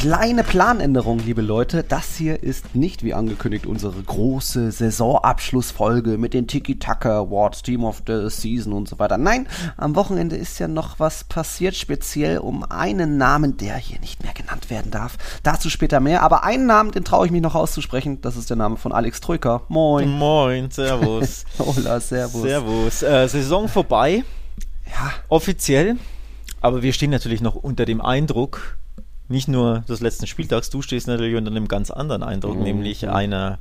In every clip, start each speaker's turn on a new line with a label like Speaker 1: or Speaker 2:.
Speaker 1: Kleine Planänderung, liebe Leute. Das hier ist nicht wie angekündigt unsere große Saisonabschlussfolge mit den Tiki-Taka Awards, Team of the Season und so weiter. Nein, am Wochenende ist ja noch was passiert, speziell um einen Namen, der hier nicht mehr genannt werden darf. Dazu später mehr, aber einen Namen, den traue ich mich noch auszusprechen. Das ist der Name von Alex Troika. Moin.
Speaker 2: Moin, servus.
Speaker 1: Hola, servus.
Speaker 2: Servus. Äh, Saison vorbei.
Speaker 1: Ja.
Speaker 2: Offiziell. Aber wir stehen natürlich noch unter dem Eindruck, nicht nur des letzten Spieltags, du stehst natürlich unter einem ganz anderen Eindruck,
Speaker 1: Mhm.
Speaker 2: nämlich einer,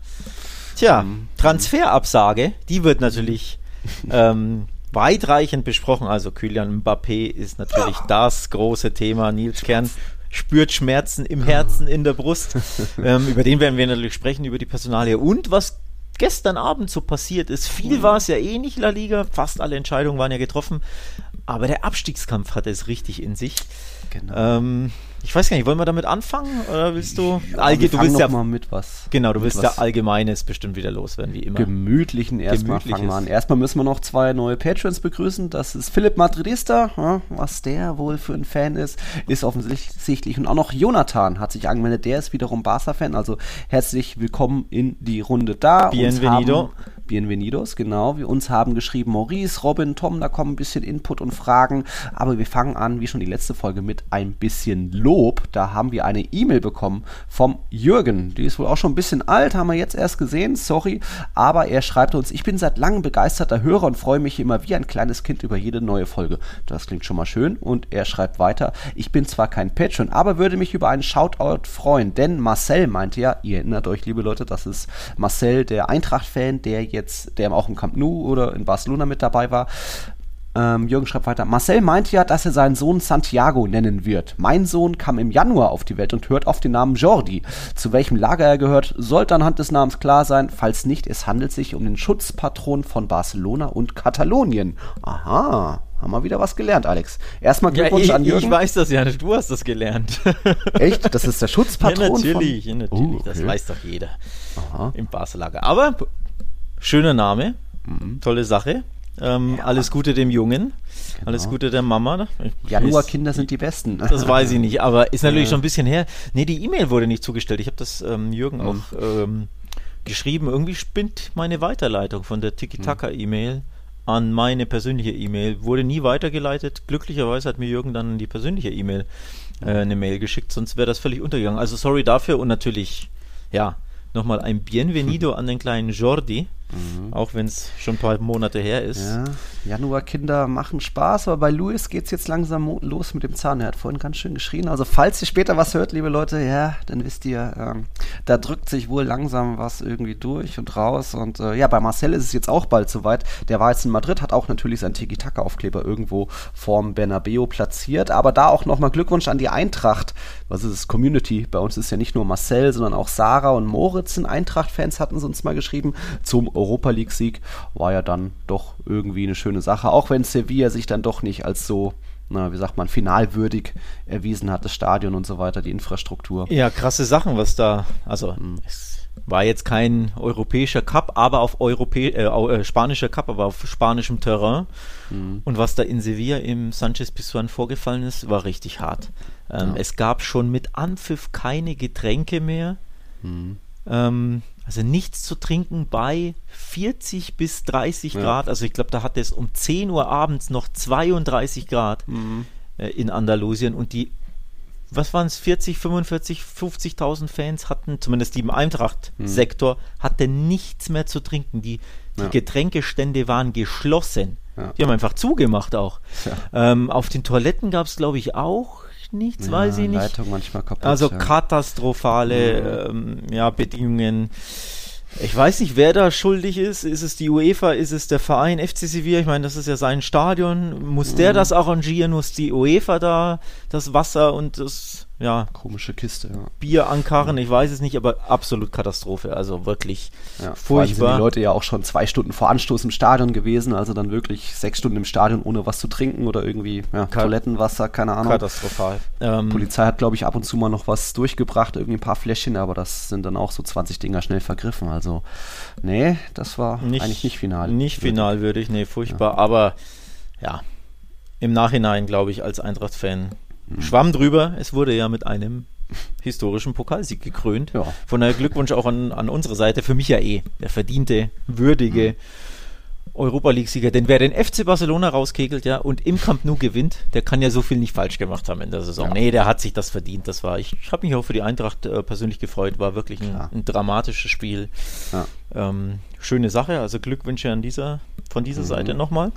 Speaker 2: tja, Transferabsage. Die wird natürlich ähm, weitreichend besprochen. Also Kylian Mbappé ist natürlich das große Thema. Nils Kern spürt Schmerzen im Herzen, in der Brust. ähm, über den werden wir natürlich sprechen, über die Personalie. Und was gestern Abend so passiert ist, viel war es ja eh nicht La Liga, fast alle Entscheidungen waren ja getroffen, aber der Abstiegskampf hatte es richtig in sich.
Speaker 1: Genau.
Speaker 2: Ähm, ich weiß gar nicht, wollen wir damit anfangen oder willst du?
Speaker 1: Ja,
Speaker 2: Allge- du willst ja
Speaker 1: mal mit was.
Speaker 2: genau, du willst ja allgemeines bestimmt wieder loswerden wie immer.
Speaker 1: Gemütlichen erstmal fangen wir an. Erstmal müssen wir noch zwei neue Patrons begrüßen. Das ist Philipp Madridista, ja, was der wohl für ein Fan ist, ist offensichtlich. Und auch noch Jonathan hat sich angemeldet, der ist wiederum Barca-Fan. Also herzlich willkommen in die Runde da. Uns
Speaker 2: Bienvenido.
Speaker 1: haben- Bienvenidos, genau. Wir uns haben geschrieben Maurice, Robin, Tom, da kommen ein bisschen Input und Fragen. Aber wir fangen an, wie schon die letzte Folge, mit ein bisschen Lob. Da haben wir eine E-Mail bekommen vom Jürgen. Die ist wohl auch schon ein bisschen alt, haben wir jetzt erst gesehen, sorry. Aber er schreibt uns, ich bin seit langem begeisterter Hörer und freue mich immer wie ein kleines Kind über jede neue Folge. Das klingt schon mal schön. Und er schreibt weiter, ich bin zwar kein Patron, aber würde mich über einen Shoutout freuen. Denn Marcel meinte ja, ihr erinnert euch, liebe Leute, das ist Marcel, der Eintracht-Fan, der jetzt, der auch im Camp Nou oder in Barcelona mit dabei war. Ähm, Jürgen schreibt weiter. Marcel meint ja, dass er seinen Sohn Santiago nennen wird. Mein Sohn kam im Januar auf die Welt und hört auf den Namen Jordi. Zu welchem Lager er gehört, sollte anhand des Namens klar sein. Falls nicht, es handelt sich um den Schutzpatron von Barcelona und Katalonien. Aha, haben wir wieder was gelernt, Alex. Erstmal
Speaker 2: Ja,
Speaker 1: Glückwunsch
Speaker 2: ich,
Speaker 1: an Jürgen.
Speaker 2: ich weiß das ja nicht, du hast das gelernt.
Speaker 1: Echt? Das ist der Schutzpatron
Speaker 2: ja, natürlich, ja,
Speaker 1: von...
Speaker 2: natürlich,
Speaker 1: Oh,
Speaker 2: das
Speaker 1: okay.
Speaker 2: weiß doch jeder
Speaker 1: Aha.
Speaker 2: im Barca-Lager. Aber schöner Name,
Speaker 1: Mhm.
Speaker 2: tolle Sache. Ähm, Alles Gute dem Jungen, alles Gute der Mama.
Speaker 1: Januarkinder sind die besten.
Speaker 2: Das weiß ich nicht, aber ist natürlich
Speaker 1: Ja.
Speaker 2: schon ein bisschen her. Nee, die E-Mail wurde nicht zugestellt. Ich habe das ähm, Jürgen auch ähm, geschrieben. Irgendwie spinnt meine Weiterleitung von der Tiki-Taka-E-Mail an meine persönliche E-Mail. Wurde nie weitergeleitet. Glücklicherweise hat mir Jürgen dann die persönliche E-Mail äh, eine Mail geschickt, sonst wäre das völlig untergegangen. Also sorry dafür und natürlich, ja, nochmal ein Bienvenido an den kleinen Jordi, auch wenn es schon ein paar Monate her ist.
Speaker 1: Ja, Januarkinder machen Spaß, aber bei Louis geht's jetzt langsam los mit dem Zahn. Er hat vorhin ganz schön geschrien. Also falls ihr später was hört, liebe Leute, ja, dann wisst ihr, ähm, da drückt sich wohl langsam was irgendwie durch und raus. Und äh, ja, bei Marcel ist es jetzt auch bald soweit. Der war jetzt in Madrid, hat auch natürlich seinen Tiki-Taka-Aufkleber irgendwo vorm Bernabeo platziert. Aber da auch nochmal Glückwunsch an die Eintracht. Was ist es? Community. Bei uns ist ja nicht nur Marcel, sondern auch Sarah und Moritz sind Eintracht-Fans, hatten sie uns mal geschrieben. Zum Europa League-Sieg war ja dann doch irgendwie eine schöne Sache. Auch wenn Sevilla sich dann doch nicht als so, na, wie sagt man, finalwürdig erwiesen hat, das Stadion und so weiter, die Infrastruktur.
Speaker 2: Ja, krasse Sachen, was da. Also, es war jetzt kein europäischer Cup, aber auf Europä äh, äh, spanischer Cup, aber auf spanischem Terrain. Und was da in Sevilla im Sanchez Pizjuan vorgefallen ist, war richtig hart. Ähm, Es gab schon mit Anpfiff keine Getränke mehr. Ähm, also nichts zu trinken bei 40 bis 30
Speaker 1: Ja.
Speaker 2: Grad. Also ich glaube, da hatte es um 10 Uhr abends noch 32 Grad äh, in Andalusien und die was waren es, 40, 45, 50.000 Fans hatten, zumindest die im Eintracht-Sektor, hatte nichts mehr zu trinken. Die, die
Speaker 1: Ja.
Speaker 2: Getränkestände waren geschlossen.
Speaker 1: Ja.
Speaker 2: Die haben einfach zugemacht auch. Ähm, auf den Toiletten gab es, glaube ich, auch nichts, weiß ich nicht.
Speaker 1: Leitung manchmal kaputt.
Speaker 2: Also
Speaker 1: ja.
Speaker 2: katastrophale ähm, ja, Bedingungen. Ich weiß nicht, wer da schuldig ist. Ist es die UEFA? Ist es der Verein FC Sevilla? Ich meine, das ist ja sein Stadion. Muss
Speaker 1: Mhm.
Speaker 2: der das arrangieren? Muss die UEFA da das Wasser und das ja.
Speaker 1: Komische Kiste, ja.
Speaker 2: Bier ankarren, ich weiß es nicht, aber absolut Katastrophe. Also wirklich
Speaker 1: ja, furchtbar. Sind die Leute ja auch schon zwei Stunden vor Anstoß im Stadion gewesen, also dann wirklich sechs Stunden im Stadion ohne was zu trinken oder irgendwie ja, Toilettenwasser, keine Ahnung.
Speaker 2: Katastrophal.
Speaker 1: Ähm, Polizei hat, glaube ich, ab und zu mal noch was durchgebracht, irgendwie ein paar Fläschchen, aber das sind dann auch so 20 Dinger schnell vergriffen. Also, nee, das war nicht, eigentlich nicht final.
Speaker 2: Nicht final würdig, nee, furchtbar. Aber ja, im Nachhinein, glaube ich, als Eintracht-Fan. Schwamm drüber. Es wurde ja mit einem historischen Pokalsieg gekrönt. Ja. Von daher Glückwunsch auch an, an unsere Seite. Für mich ja eh der verdiente, würdige mhm. Europa League-Sieger. Denn wer den FC Barcelona rauskegelt, ja, und im Camp Nou gewinnt, der kann ja so viel nicht falsch gemacht haben in der Saison. Ja. Nee, der hat sich das verdient. Das war, ich, ich habe mich auch für die Eintracht äh, persönlich gefreut. War wirklich ein, ein dramatisches Spiel. Ähm, schöne Sache. Also Glückwünsche an dieser, von dieser mhm. Seite nochmal.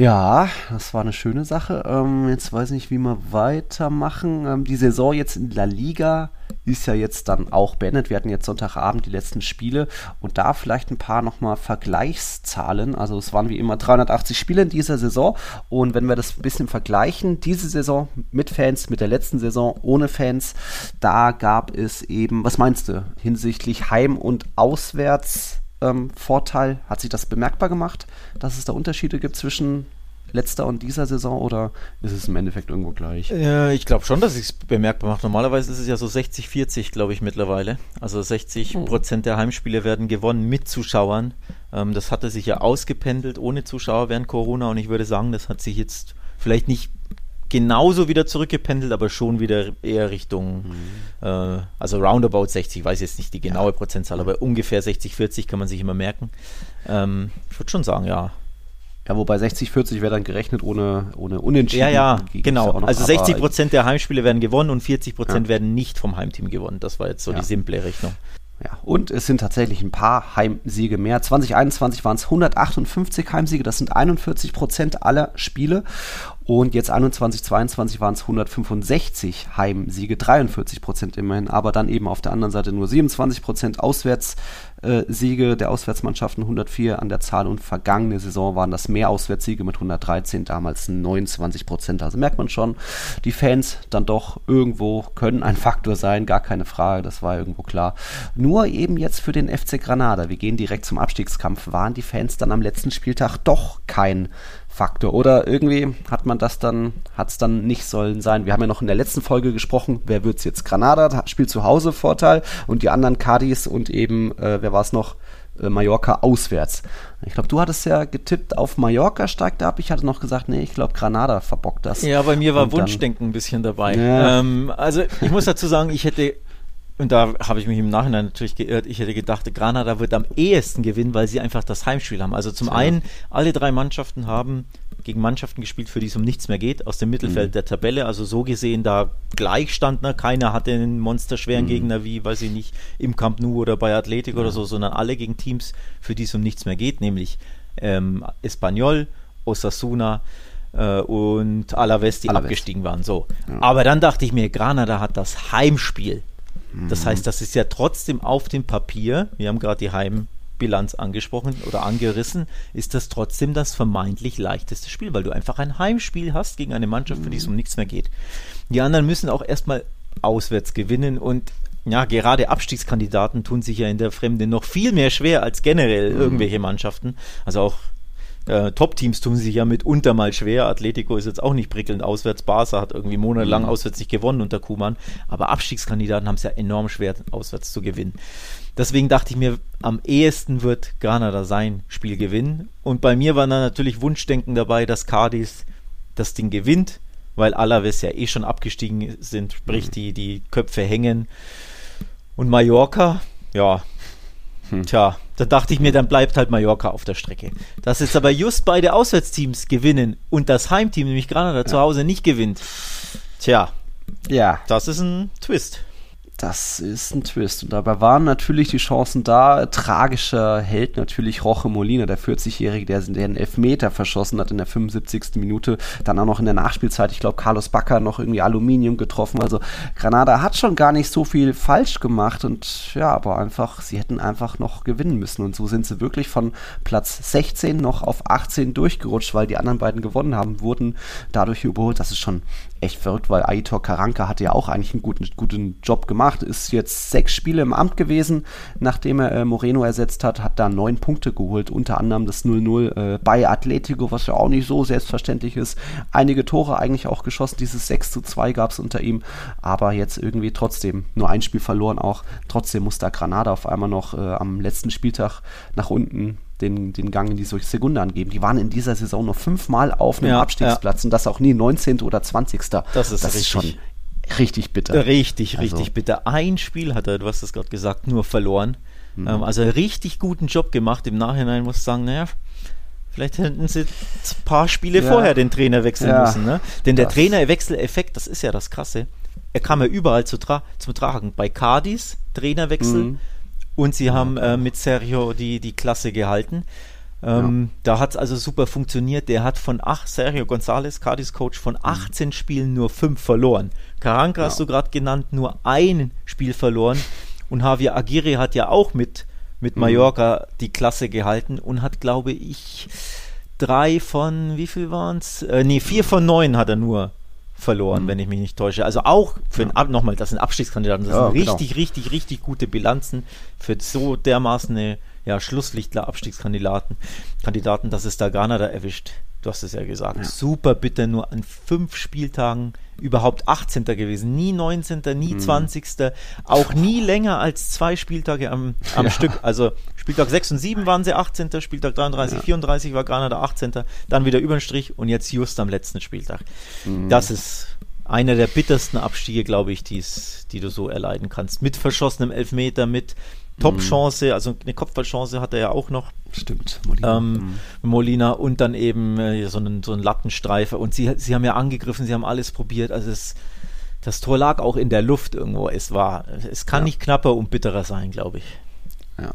Speaker 1: Ja, das war eine schöne Sache. Ähm, jetzt weiß ich nicht, wie wir weitermachen. Ähm, die Saison jetzt in La Liga ist ja jetzt dann auch beendet. Wir hatten jetzt Sonntagabend die letzten Spiele und da vielleicht ein paar nochmal Vergleichszahlen. Also es waren wie immer 380 Spiele in dieser Saison und wenn wir das ein bisschen vergleichen, diese Saison mit Fans, mit der letzten Saison ohne Fans, da gab es eben, was meinst du, hinsichtlich Heim- und Auswärts ähm, Vorteil? Hat sich das bemerkbar gemacht, dass es da Unterschiede gibt zwischen letzter und dieser Saison oder ist es im Endeffekt irgendwo gleich?
Speaker 2: Äh, ich glaube schon, dass es bemerkbar macht. Normalerweise ist es ja so 60-40, glaube ich, mittlerweile. Also 60 hm. Prozent der Heimspiele werden gewonnen mit Zuschauern. Ähm, das hatte sich ja ausgependelt ohne Zuschauer während Corona und ich würde sagen, das hat sich jetzt vielleicht nicht genauso wieder zurückgependelt, aber schon wieder eher Richtung, mhm. äh, also roundabout 60, ich weiß jetzt nicht die genaue Prozentzahl, aber ungefähr 60, 40 kann man sich immer merken. Ähm, ich würde schon sagen, ja.
Speaker 1: Ja, wobei 60, 40 wäre dann gerechnet ohne, ohne Unentschieden.
Speaker 2: Ja, ja, genau. Noch, also 60 Prozent der Heimspiele werden gewonnen und 40 Prozent ja. werden nicht vom Heimteam gewonnen. Das war jetzt so ja. die simple Rechnung.
Speaker 1: Ja, und es sind tatsächlich ein paar Heimsiege mehr. 2021 waren es 158 Heimsiege, das sind 41 Prozent aller Spiele. Und jetzt 21, 22 waren es 165 Heimsiege, 43 Prozent immerhin, aber dann eben auf der anderen Seite nur 27 Prozent Auswärtssiege der Auswärtsmannschaften, 104 an der Zahl und vergangene Saison waren das mehr Auswärtssiege mit 113, damals 29 Prozent. Also merkt man schon, die Fans dann doch irgendwo können ein Faktor sein, gar keine Frage, das war irgendwo klar. Nur eben jetzt für den FC Granada, wir gehen direkt zum Abstiegskampf, waren die Fans dann am letzten Spieltag doch kein Faktor. Oder irgendwie hat man das dann, hat es dann nicht sollen sein. Wir haben ja noch in der letzten Folge gesprochen, wer wird es jetzt? Granada spielt zu Hause Vorteil und die anderen Cadiz und eben, äh, wer war es noch? Äh, Mallorca auswärts. Ich glaube, du hattest ja getippt auf Mallorca steigt ab. Ich hatte noch gesagt, nee, ich glaube, Granada verbockt das.
Speaker 2: Ja, bei mir war Wunschdenken ein bisschen dabei. Ja. Ähm, also ich muss dazu sagen, ich hätte und da habe ich mich im Nachhinein natürlich geirrt. Ich hätte gedacht, Granada wird am ehesten gewinnen, weil sie einfach das Heimspiel haben. Also zum ja. einen, alle drei Mannschaften haben gegen Mannschaften gespielt, für die es um nichts mehr geht, aus dem Mittelfeld mhm. der Tabelle. Also so gesehen da Gleichstandner. Keiner hatte einen monsterschweren mhm. Gegner wie, weiß ich nicht, im Camp Nou oder bei Athletic ja. oder so, sondern alle gegen Teams, für die es um nichts mehr geht, nämlich ähm, Espanyol, Osasuna, äh, und Alaves, die Alaves. abgestiegen waren. So. Ja. Aber dann dachte ich mir, Granada hat das Heimspiel. Das heißt, das ist ja trotzdem auf dem Papier, wir haben gerade die Heimbilanz angesprochen oder angerissen, ist das trotzdem das vermeintlich leichteste Spiel, weil du einfach ein Heimspiel hast gegen eine Mannschaft, für die es um nichts mehr geht. Die anderen müssen auch erstmal auswärts gewinnen und ja, gerade Abstiegskandidaten tun sich ja in der Fremde noch viel mehr schwer als generell mhm. irgendwelche Mannschaften. Also auch äh, Top-Teams tun sich ja mitunter mal schwer. Atletico ist jetzt auch nicht prickelnd auswärts. Barca hat irgendwie monatelang mhm. auswärts nicht gewonnen unter Kuman. Aber Abstiegskandidaten haben es ja enorm schwer, auswärts zu gewinnen. Deswegen dachte ich mir, am ehesten wird Granada sein Spiel gewinnen. Und bei mir war dann natürlich Wunschdenken dabei, dass Cadiz das Ding gewinnt, weil Alaves ja eh schon abgestiegen sind, sprich mhm. die, die Köpfe hängen. Und Mallorca, ja, hm. Tja, da dachte ich mir, dann bleibt halt Mallorca auf der Strecke. Dass jetzt aber just beide Auswärtsteams gewinnen und das Heimteam, nämlich Granada, ja. zu Hause nicht gewinnt. Tja, ja. das ist ein Twist.
Speaker 1: Das ist ein Twist. Und dabei waren natürlich die Chancen da. Tragischer Held natürlich Roche Molina, der 40-Jährige, der, einen Elfmeter verschossen hat in der 75. Minute. Dann auch noch in der Nachspielzeit, ich glaube, Carlos Backer noch irgendwie Aluminium getroffen. Also Granada hat schon gar nicht so viel falsch gemacht. Und ja, aber einfach, sie hätten einfach noch gewinnen müssen. Und so sind sie wirklich von Platz 16 noch auf 18 durchgerutscht, weil die anderen beiden gewonnen haben, wurden dadurch überholt. Das ist schon echt verrückt, weil Aitor Karanka hatte ja auch eigentlich einen guten, guten Job gemacht, ist jetzt sechs Spiele im Amt gewesen, nachdem er äh, Moreno ersetzt hat, hat da neun Punkte geholt, unter anderem das 0-0 äh, bei Atletico, was ja auch nicht so selbstverständlich ist. Einige Tore eigentlich auch geschossen, dieses 6 zu 2 gab es unter ihm, aber jetzt irgendwie trotzdem nur ein Spiel verloren auch. Trotzdem muss da Granada auf einmal noch äh, am letzten Spieltag nach unten den, den Gang in die Sekunde angeben. Die waren in dieser Saison nur fünfmal auf einem ja, Abstiegsplatz ja. und das auch nie 19. oder 20.
Speaker 2: Das ist, das ist schon richtig bitter. Richtig, also, richtig bitter. Ein Spiel hat er, du hast es gerade gesagt, nur verloren. Mhm. Ähm, also richtig guten Job gemacht. Im Nachhinein muss ich sagen, naja, Vielleicht hätten sie ein paar Spiele ja. vorher den Trainer wechseln ja, müssen. Ne? Denn der Trainerwechseleffekt, das ist ja das Krasse. Er kam ja überall zu tra zum Tragen. Bei Cardis, Trainerwechsel, mhm. Und sie haben äh, mit Sergio die, die Klasse gehalten. Ähm, ja. Da hat es also super funktioniert. Der hat von ach, Sergio González, Cardis Coach, von 18 mhm. Spielen nur 5 verloren. Carranca ja. hast du gerade genannt, nur ein Spiel verloren. Und Javier Aguirre hat ja auch mit, mit mhm. Mallorca die Klasse gehalten und hat, glaube ich, drei von, wie viel waren es? Äh, nee, vier von neun hat er nur verloren, mhm. wenn ich mich nicht täusche. Also auch für ja. ein, nochmal, das sind Abstiegskandidaten, das ja, sind genau. richtig, richtig, richtig gute Bilanzen für so dermaßen eine ja, Schlusslichtler Abstiegskandidaten, Kandidaten, dass es da Ghana da erwischt. Du hast es ja gesagt. Ja. Super bitter, nur an fünf Spieltagen überhaupt 18. gewesen. Nie 19., nie mhm. 20., auch nie länger als zwei Spieltage am, am. Stück. Also Spieltag 6 und 7 waren sie 18., Spieltag 33, ja. 34 war Granada 18., dann wieder über den Strich und jetzt just am letzten Spieltag. Mhm. Das ist einer der bittersten Abstiege, glaube ich, die's, die du so erleiden kannst. Mit verschossenem Elfmeter, mit Top-Chance, also eine Kopfballchance hat er ja auch noch.
Speaker 1: Stimmt,
Speaker 2: Molina. Ähm, mhm. Molina und dann eben äh, so, einen, so einen Lattenstreifer. Und sie, sie haben ja angegriffen, sie haben alles probiert. Also es, das Tor lag auch in der Luft irgendwo. Es war, es kann ja. nicht knapper und bitterer sein, glaube ich.
Speaker 1: Ja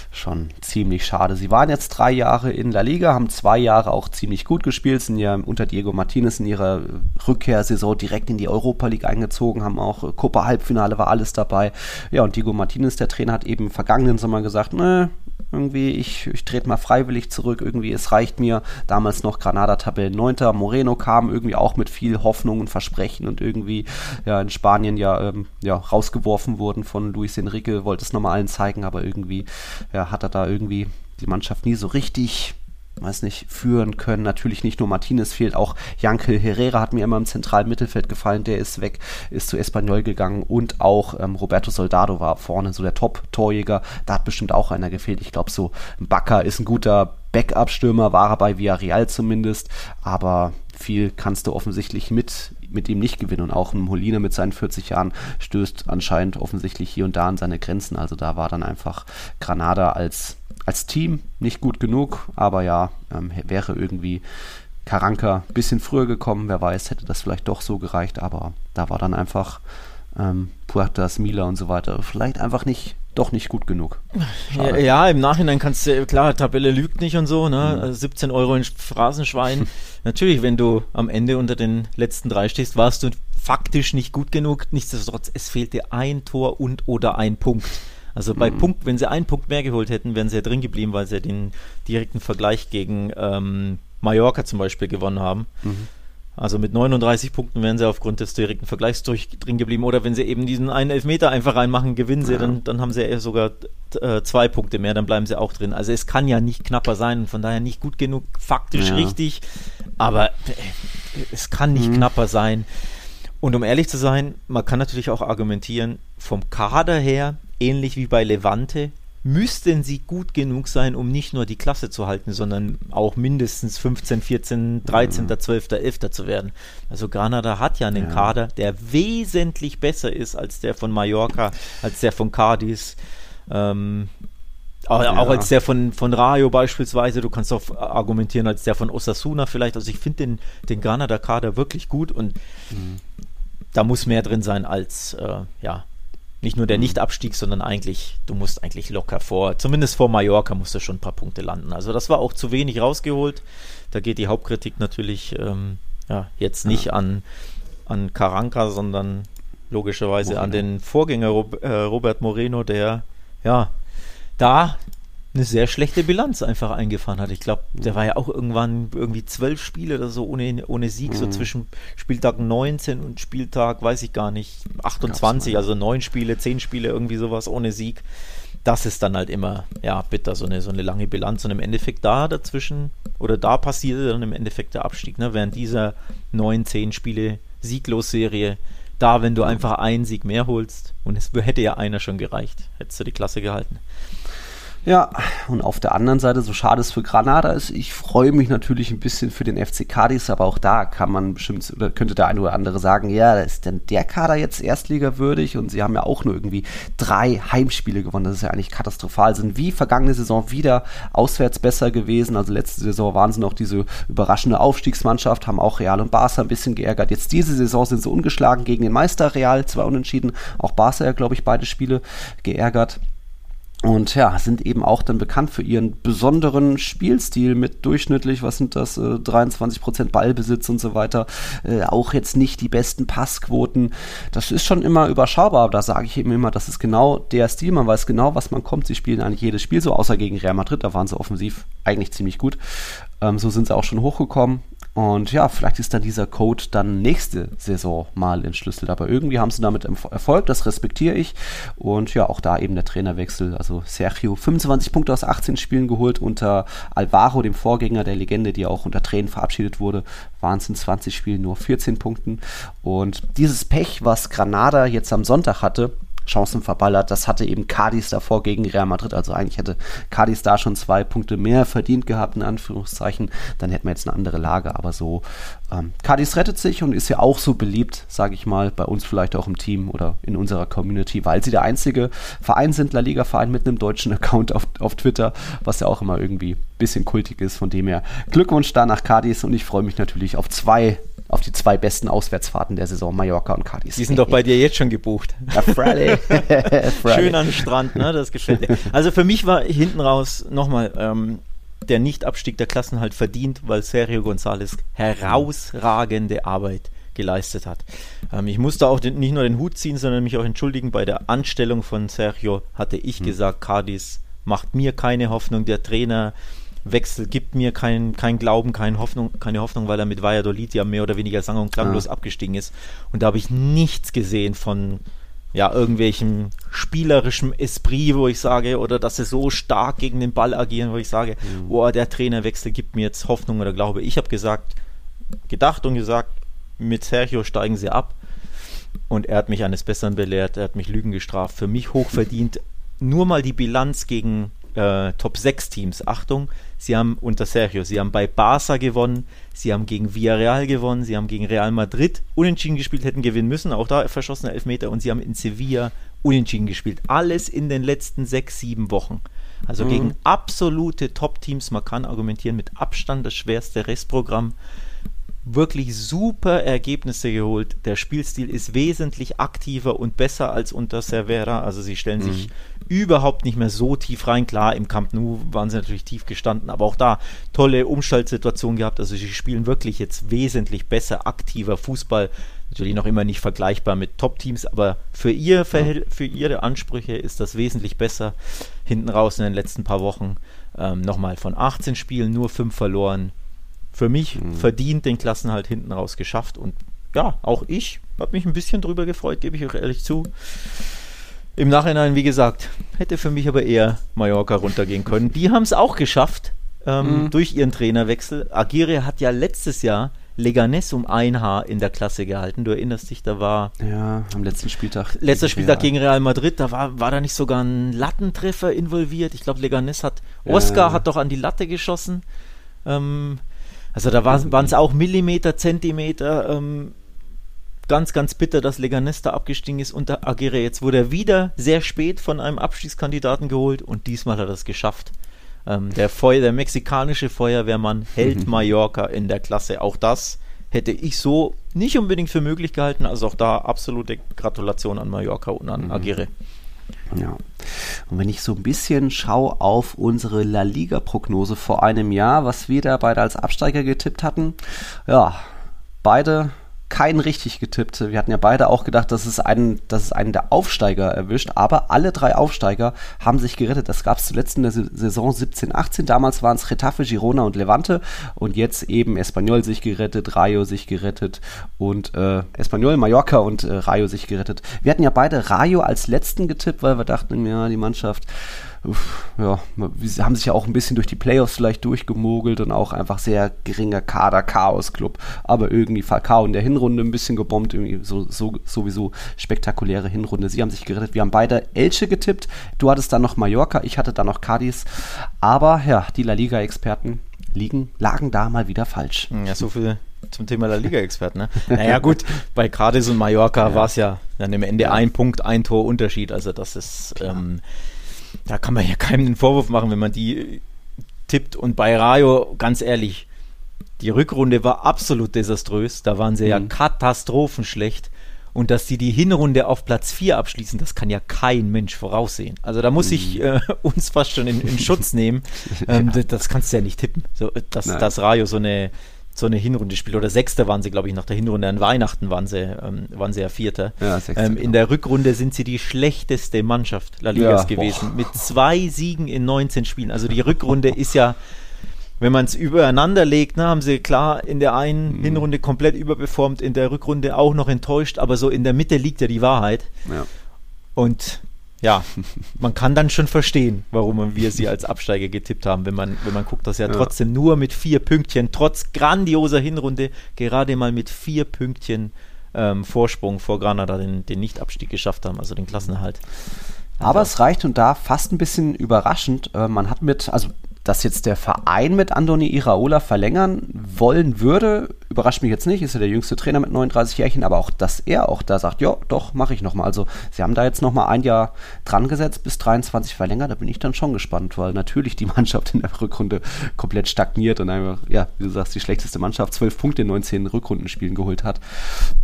Speaker 1: schon ziemlich schade. Sie waren jetzt drei Jahre in La Liga, haben zwei Jahre auch ziemlich gut gespielt, sind ja unter Diego Martinez in ihrer Rückkehrsaison direkt in die Europa League eingezogen, haben auch Copa Halbfinale war alles dabei. Ja, und Diego Martinez, der Trainer, hat eben vergangenen Sommer gesagt, ne, irgendwie, ich, ich trete mal freiwillig zurück, irgendwie, es reicht mir. Damals noch Granada Tabellen 9. Moreno kam irgendwie auch mit viel Hoffnung und Versprechen und irgendwie ja in Spanien ja, ähm, ja rausgeworfen wurden von Luis Enrique, wollte es nochmal allen zeigen, aber irgendwie ja, hat er da irgendwie die Mannschaft nie so richtig weiß nicht, führen können. Natürlich nicht nur Martinez fehlt, auch Jankel Herrera hat mir immer im zentralen Mittelfeld gefallen, der ist weg, ist zu Espanyol gegangen und auch ähm, Roberto Soldado war vorne so der Top-Torjäger, da hat bestimmt auch einer gefehlt. Ich glaube so, Bakker ist ein guter Backup-Stürmer, war er bei Villarreal zumindest, aber viel kannst du offensichtlich mit mit ihm nicht gewinnen. Und auch ein Molina mit seinen 40 Jahren stößt anscheinend offensichtlich hier und da an seine Grenzen. Also da war dann einfach Granada als als Team nicht gut genug, aber ja, ähm, wäre irgendwie Karanka ein bisschen früher gekommen, wer weiß, hätte das vielleicht doch so gereicht, aber da war dann einfach ähm, Puertas, Mila und so weiter vielleicht einfach nicht, doch nicht gut genug.
Speaker 2: Ja, ja, im Nachhinein kannst du, klar, Tabelle lügt nicht und so, ne? Mhm. 17 also Euro in Phrasenschwein. Natürlich, wenn du am Ende unter den letzten drei stehst, warst du faktisch nicht gut genug. Nichtsdestotrotz, es fehlte ein Tor und oder ein Punkt. Also bei mhm. Punkt, wenn sie einen Punkt mehr geholt hätten, wären sie ja drin geblieben, weil sie ja den direkten Vergleich gegen ähm, Mallorca zum Beispiel gewonnen haben. Mhm. Also mit 39 Punkten wären sie aufgrund des direkten Vergleichs durch, drin geblieben. Oder wenn sie eben diesen einen Elfmeter einfach reinmachen, gewinnen sie, ja. dann, dann haben sie ja sogar äh, zwei Punkte mehr, dann bleiben sie auch drin. Also es kann ja nicht knapper sein und von daher nicht gut genug, faktisch ja. richtig, aber äh, es kann nicht mhm. knapper sein. Und um ehrlich zu sein, man kann natürlich auch argumentieren, vom Kader her ähnlich wie bei Levante, müssten sie gut genug sein, um nicht nur die Klasse zu halten, sondern auch mindestens 15, 14, 13, mhm. 12, 11 zu werden. Also Granada hat ja einen ja. Kader, der wesentlich besser ist als der von Mallorca, als der von Cadiz. Ähm, auch, ja. auch, als der von, von Rayo beispielsweise, du kannst auch argumentieren, als der von Osasuna vielleicht. Also ich finde den, den Granada-Kader wirklich gut und mhm. da muss mehr drin sein als äh, ja, nicht nur der mhm. Nichtabstieg, sondern eigentlich, du musst eigentlich locker vor, zumindest vor Mallorca musst du schon ein paar Punkte landen. Also das war auch zu wenig rausgeholt. Da geht die Hauptkritik natürlich ähm, ja, jetzt nicht ja. an, an Caranca, sondern logischerweise Moreno. an den Vorgänger äh, Robert Moreno, der ja da eine sehr schlechte Bilanz einfach eingefahren hat. Ich glaube, der war ja auch irgendwann irgendwie zwölf Spiele oder so ohne, ohne Sieg, mhm. so zwischen Spieltag 19 und Spieltag, weiß ich gar nicht, 28, also neun Spiele, zehn Spiele, irgendwie sowas ohne Sieg. Das ist dann halt immer, ja, bitter, so eine, so eine lange Bilanz. Und im Endeffekt da dazwischen, oder da passierte dann im Endeffekt der Abstieg, ne? während dieser neun, zehn Spiele Sieglos-Serie da, wenn du einfach einen Sieg mehr holst, und es hätte ja einer schon gereicht, hättest du die Klasse gehalten.
Speaker 1: Ja, und auf der anderen Seite, so schade es für Granada ist, ich freue mich natürlich ein bisschen für den FC Cadiz, aber auch da kann man bestimmt, oder könnte der eine oder andere sagen, ja, ist denn der Kader jetzt erstligawürdig? Und sie haben ja auch nur irgendwie drei Heimspiele gewonnen, das ist ja eigentlich katastrophal, sind wie vergangene Saison wieder auswärts besser gewesen, also letzte Saison waren sie noch diese überraschende Aufstiegsmannschaft, haben auch Real und Barca ein bisschen geärgert, jetzt diese Saison sind sie ungeschlagen gegen den Meister Real, zwei Unentschieden, auch Barca ja, glaube ich, beide Spiele geärgert. Und ja, sind eben auch dann bekannt für ihren besonderen Spielstil mit durchschnittlich, was sind das, äh, 23% Ballbesitz und so weiter. Äh, auch jetzt nicht die besten Passquoten. Das ist schon immer überschaubar. Da sage ich eben immer, das ist genau der Stil. Man weiß genau, was man kommt. Sie spielen eigentlich jedes Spiel so, außer gegen Real Madrid. Da waren sie offensiv eigentlich ziemlich gut. Ähm, so sind sie auch schon hochgekommen. Und ja, vielleicht ist dann dieser Code dann nächste Saison mal entschlüsselt. Aber irgendwie haben sie damit Erfolg, das respektiere ich. Und ja, auch da eben der Trainerwechsel. Also Sergio, 25 Punkte aus 18 Spielen geholt unter Alvaro, dem Vorgänger der Legende, die auch unter Tränen verabschiedet wurde, in 20 Spielen nur 14 Punkten. Und dieses Pech, was Granada jetzt am Sonntag hatte, Chancen verballert. Das hatte eben Cadiz davor gegen Real Madrid. Also eigentlich hätte Cadiz da schon zwei Punkte mehr verdient gehabt, in Anführungszeichen. Dann hätten wir jetzt eine andere Lage. Aber so, ähm, Cadiz rettet sich und ist ja auch so beliebt, sage ich mal, bei uns vielleicht auch im Team oder in unserer Community, weil sie der einzige Verein sind, La Liga-Verein mit einem deutschen Account auf, auf Twitter, was ja auch immer irgendwie ein bisschen kultig ist. Von dem her Glückwunsch da nach Cadiz und ich freue mich natürlich auf zwei auf die zwei besten Auswärtsfahrten der Saison, Mallorca und Cadiz.
Speaker 2: Die sind doch bei dir jetzt schon gebucht. Ja, Friday. Friday. Schön am Strand, ne? Das gefällt dir. Also für mich war hinten raus nochmal ähm, der Nichtabstieg der Klassen halt verdient, weil Sergio González herausragende Arbeit geleistet hat. Ähm, ich musste auch den, nicht nur den Hut ziehen, sondern mich auch entschuldigen. Bei der Anstellung von Sergio hatte ich hm. gesagt, Cadiz macht mir keine Hoffnung. Der Trainer Wechsel gibt mir keinen kein Glauben, keine Hoffnung, keine Hoffnung, weil er mit Valladolid ja mehr oder weniger sang- und klanglos ja. abgestiegen ist. Und da habe ich nichts gesehen von ja, irgendwelchem spielerischen Esprit, wo ich sage, oder dass sie so stark gegen den Ball agieren, wo ich sage, mhm. oh, der Trainerwechsel gibt mir jetzt Hoffnung oder Glaube. Ich habe gesagt, gedacht und gesagt, mit Sergio steigen sie ab. Und er hat mich eines Besseren belehrt, er hat mich Lügen gestraft. Für mich hochverdient. Nur mal die Bilanz gegen äh, Top 6 Teams. Achtung, sie haben unter Sergio, sie haben bei Barca gewonnen, sie haben gegen Villarreal gewonnen, sie haben gegen Real Madrid unentschieden gespielt, hätten gewinnen müssen, auch da verschossene Elfmeter und sie haben in Sevilla unentschieden gespielt. Alles in den letzten sechs, sieben Wochen. Also mhm. gegen absolute Top-Teams. Man kann argumentieren, mit Abstand das schwerste Restprogramm wirklich super Ergebnisse geholt. Der Spielstil ist wesentlich aktiver und besser als unter Cervera. Also sie stellen mhm. sich überhaupt nicht mehr so tief rein. Klar, im Camp Nou waren sie natürlich tief gestanden, aber auch da tolle Umschaltsituationen gehabt. Also sie spielen wirklich jetzt wesentlich besser, aktiver Fußball. Natürlich noch immer nicht vergleichbar mit Top-Teams, aber für, ihr Verhält für ihre Ansprüche ist das wesentlich besser. Hinten raus in den letzten paar Wochen ähm, nochmal von 18 Spielen nur 5 verloren für mich mhm. verdient den Klassenhalt hinten raus geschafft. Und ja, auch ich habe mich ein bisschen drüber gefreut, gebe ich euch ehrlich zu. Im Nachhinein, wie gesagt, hätte für mich aber eher Mallorca runtergehen können. Die haben es auch geschafft ähm, mhm. durch ihren Trainerwechsel. Aguirre hat ja letztes Jahr Leganes um ein Haar in der Klasse gehalten. Du erinnerst dich, da war.
Speaker 1: Ja, am letzten Spieltag.
Speaker 2: Letzter Spieltag ja. gegen Real Madrid, da war, war da nicht sogar ein Lattentreffer involviert. Ich glaube, Leganes hat. Oscar ja. hat doch an die Latte geschossen. Ähm, also da waren es auch Millimeter, Zentimeter. Ähm, ganz, ganz bitter, dass Leganesta abgestiegen ist unter Aguirre. Jetzt wurde er wieder sehr spät von einem Abstiegskandidaten geholt und diesmal hat er es geschafft. Ähm, der, Feuer, der mexikanische Feuerwehrmann hält Mallorca in der Klasse. Auch das hätte ich so nicht unbedingt für möglich gehalten. Also auch da absolute Gratulation an Mallorca und an mhm. Aguirre.
Speaker 1: Ja. Und wenn ich so ein bisschen schaue auf unsere La Liga-Prognose vor einem Jahr, was wir da beide als Absteiger getippt hatten, ja, beide keinen richtig getippt. Wir hatten ja beide auch gedacht, dass es einen, dass es einen der Aufsteiger erwischt, aber alle drei Aufsteiger haben sich gerettet. Das gab es zuletzt in der Saison 17, 18. Damals waren es Retafe, Girona und Levante und jetzt eben Espanyol sich gerettet, Rayo sich gerettet und äh, Espanyol, Mallorca und äh, Rayo sich gerettet. Wir hatten ja beide Rayo als letzten getippt, weil wir dachten, ja, die Mannschaft ja, sie haben sich ja auch ein bisschen durch die Playoffs vielleicht durchgemogelt und auch einfach sehr geringer Kader, Chaos-Club, aber irgendwie Falcao in der Hinrunde ein bisschen gebombt, irgendwie so, so, sowieso spektakuläre Hinrunde. Sie haben sich gerettet. Wir haben beide Elche getippt. Du hattest dann noch Mallorca, ich hatte dann noch Cadiz. Aber ja, die La Liga-Experten liegen, lagen da mal wieder falsch.
Speaker 2: Ja, so viel zum Thema La Liga-Experten. Ne? Naja, gut, bei Cadiz und Mallorca ja. war es ja dann im Ende ein Punkt, ein Tor Unterschied. Also, das ist. Ähm, da kann man ja keinem den Vorwurf machen, wenn man die äh, tippt. Und bei Rayo, ganz ehrlich, die Rückrunde war absolut desaströs. Da waren sie mhm. ja katastrophenschlecht. Und dass sie die Hinrunde auf Platz 4 abschließen, das kann ja kein Mensch voraussehen. Also da muss mhm. ich äh, uns fast schon in, in Schutz nehmen. Ähm, ja. das, das, kannst du ja nicht tippen. So, dass, dass Rayo so eine, so eine Hinrunde spielt. Oder Sechster waren sie, glaube ich, nach der Hinrunde. An Weihnachten waren sie, ähm, waren sie ja Vierter. Ja, Sechster, ähm, in genau. der Rückrunde sind sie die schlechteste Mannschaft La Ligas ja, gewesen. Boah. Mit zwei Siegen in 19 Spielen. Also die Rückrunde ist ja, wenn man es übereinander legt, ne, haben sie klar in der einen mhm. Hinrunde komplett überperformt, in der Rückrunde auch noch enttäuscht, aber so in der Mitte liegt ja die Wahrheit. Ja. Und ja, man kann dann schon verstehen, warum wir sie als Absteiger getippt haben, wenn man, wenn man guckt, dass ja, ja. trotzdem nur mit vier Pünktchen, trotz grandioser Hinrunde, gerade mal mit vier Pünktchen ähm, Vorsprung vor Granada den, den Nicht-Abstieg geschafft haben, also den Klassenerhalt.
Speaker 1: Aber es reicht und da fast ein bisschen überraschend. Äh, man hat mit, also dass jetzt der Verein mit Andoni Iraola verlängern wollen würde, überrascht mich jetzt nicht. Ist ja der jüngste Trainer mit 39 Jährchen, aber auch, dass er auch da sagt, ja, doch, mache ich nochmal. Also, sie haben da jetzt nochmal ein Jahr dran gesetzt, bis 23 verlängert. Da bin ich dann schon gespannt, weil natürlich die Mannschaft in der Rückrunde komplett stagniert und einfach, ja, wie du sagst, die schlechteste Mannschaft, 12 Punkte in 19 Rückrundenspielen geholt hat.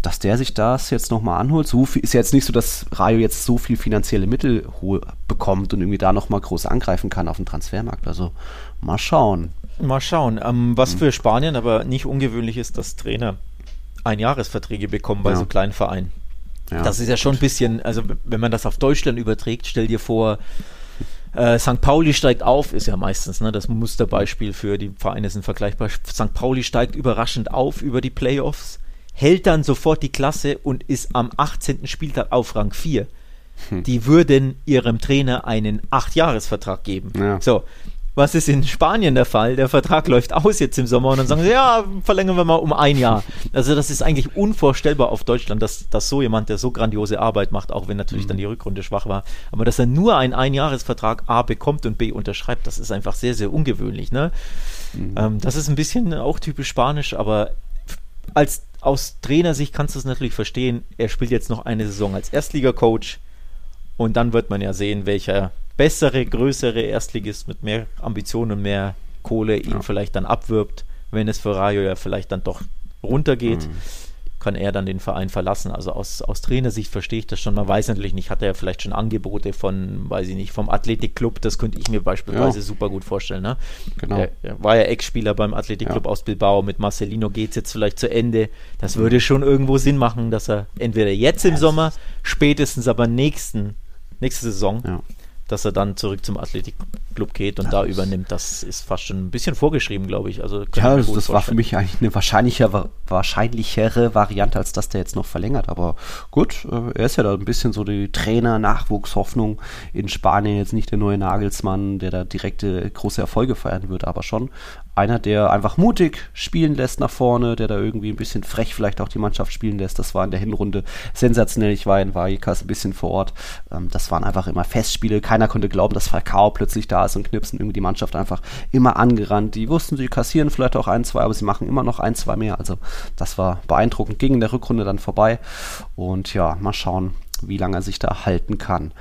Speaker 1: Dass der sich das jetzt nochmal anholt, so viel, ist ja jetzt nicht so, dass Rayo jetzt so viel finanzielle Mittel bekommt und irgendwie da nochmal groß angreifen kann auf dem Transfermarkt. Also, Mal schauen.
Speaker 2: Mal schauen. Ähm, was hm. für Spanien aber nicht ungewöhnlich ist, dass Trainer Einjahresverträge bekommen bei ja. so kleinen Vereinen. Ja, das ist ja schon ein bisschen, also wenn man das auf Deutschland überträgt, stell dir vor, äh, St. Pauli steigt auf, ist ja meistens ne, das Musterbeispiel für die Vereine sind vergleichbar. St. Pauli steigt überraschend auf über die Playoffs, hält dann sofort die Klasse und ist am 18. Spieltag auf Rang 4. Hm. Die würden ihrem Trainer einen 8-Jahres-Vertrag geben. Ja. So, was ist in Spanien der Fall? Der Vertrag läuft aus jetzt im Sommer und dann sagen sie, ja, verlängern wir mal um ein Jahr. Also das ist eigentlich unvorstellbar auf Deutschland, dass, dass so jemand, der so grandiose Arbeit macht, auch wenn natürlich mhm. dann die Rückrunde schwach war, aber dass er nur einen Einjahresvertrag A bekommt und B unterschreibt, das ist einfach sehr, sehr ungewöhnlich. Ne? Mhm. Ähm, das ist ein bisschen auch typisch spanisch, aber als aus Trainersicht kannst du es natürlich verstehen. Er spielt jetzt noch eine Saison als Erstligacoach und dann wird man ja sehen, welcher bessere, größere Erstligist mit mehr Ambitionen und mehr Kohle ihn ja. vielleicht dann abwirbt, wenn es für Rayo ja vielleicht dann doch runtergeht. Mhm. Kann er dann den Verein verlassen? Also aus, aus Trainersicht verstehe ich das schon. Man weiß natürlich nicht, hat er vielleicht schon Angebote von, weiß ich nicht, vom Athletikclub. Das könnte ich mir beispielsweise ja. super gut vorstellen. Ne? Genau. Er, er war ja Ex-Spieler beim Athletikclub ja. aus Bilbao. Mit Marcelino geht es jetzt vielleicht zu Ende. Das mhm. würde schon irgendwo Sinn machen, dass er entweder jetzt im Sommer, spätestens aber nächsten, nächste Saison ja dass er dann zurück zum Athletikclub geht und ja, da übernimmt. Das ist fast schon ein bisschen vorgeschrieben, glaube ich. Also
Speaker 1: ja, also das war für mich eigentlich eine wahrscheinlichere, wahrscheinlichere Variante, als dass der jetzt noch verlängert. Aber gut, äh, er ist ja da ein bisschen so die Trainer-Nachwuchshoffnung in Spanien. Jetzt nicht der neue Nagelsmann, der da direkte große Erfolge feiern wird, aber schon einer, der einfach mutig spielen lässt nach vorne, der da irgendwie ein bisschen frech vielleicht auch die Mannschaft spielen lässt. Das war in der Hinrunde sensationell. Ich war in Vallecas ein bisschen vor Ort. Ähm, das waren einfach immer Festspiele. Keiner konnte glauben, dass Falcao plötzlich da ist und knipsen irgendwie die Mannschaft einfach immer angerannt. Die wussten, sie kassieren vielleicht auch ein, zwei, aber sie machen immer noch ein, zwei mehr. Also das war beeindruckend. Ging in der Rückrunde dann vorbei. Und ja, mal schauen, wie lange er sich da halten kann.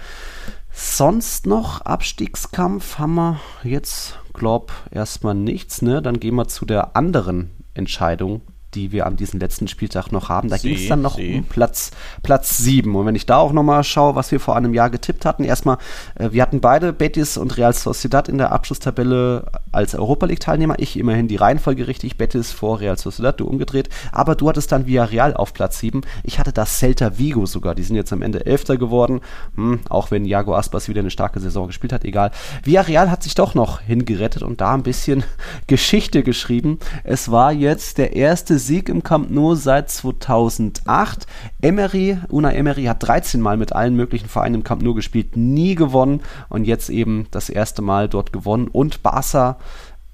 Speaker 1: Sonst noch Abstiegskampf haben wir jetzt, glaub, erstmal nichts, ne? Dann gehen wir zu der anderen Entscheidung, die wir an diesem letzten Spieltag noch haben. Da ging es dann noch sie. um Platz, Platz 7. Und wenn ich da auch nochmal schaue, was wir vor einem Jahr getippt hatten, erstmal, äh, wir hatten beide Betis und Real Sociedad in der Abschlusstabelle als Europa League-Teilnehmer. Ich immerhin die Reihenfolge richtig, Betis vor Real Sociedad, du umgedreht. Aber du hattest dann Villarreal auf Platz 7. Ich hatte das Celta Vigo sogar, die sind jetzt am Ende Elfter geworden. Hm, auch wenn Jago Aspas wieder eine starke Saison gespielt hat, egal. Villarreal hat sich doch noch hingerettet und da ein bisschen Geschichte geschrieben. Es war jetzt der erste Sieg im Camp Nou seit 2008. Emery, Una Emery hat 13 Mal mit allen möglichen Vereinen im Camp Nou gespielt, nie gewonnen und jetzt eben das erste Mal dort gewonnen und Barca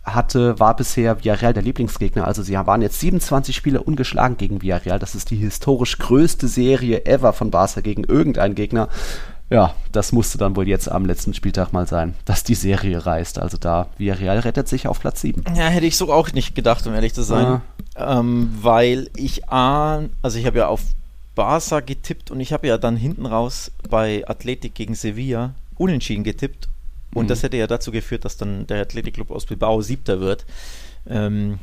Speaker 1: hatte, war bisher Villarreal der Lieblingsgegner. Also sie waren jetzt 27 Spiele ungeschlagen gegen Villarreal. Das ist die historisch größte Serie ever von Barca gegen irgendeinen Gegner. Ja, das musste dann wohl jetzt am letzten Spieltag mal sein, dass die Serie reißt. Also da, Villarreal rettet sich auf Platz 7.
Speaker 2: Ja, hätte ich so auch nicht gedacht, um ehrlich zu sein. Ja. Ähm, weil ich ahn, also ich habe ja auf Barca getippt und ich habe ja dann hinten raus bei Athletik gegen Sevilla unentschieden getippt. Und mhm. das hätte ja dazu geführt, dass dann der Athletikclub aus Bilbao siebter wird. Ähm,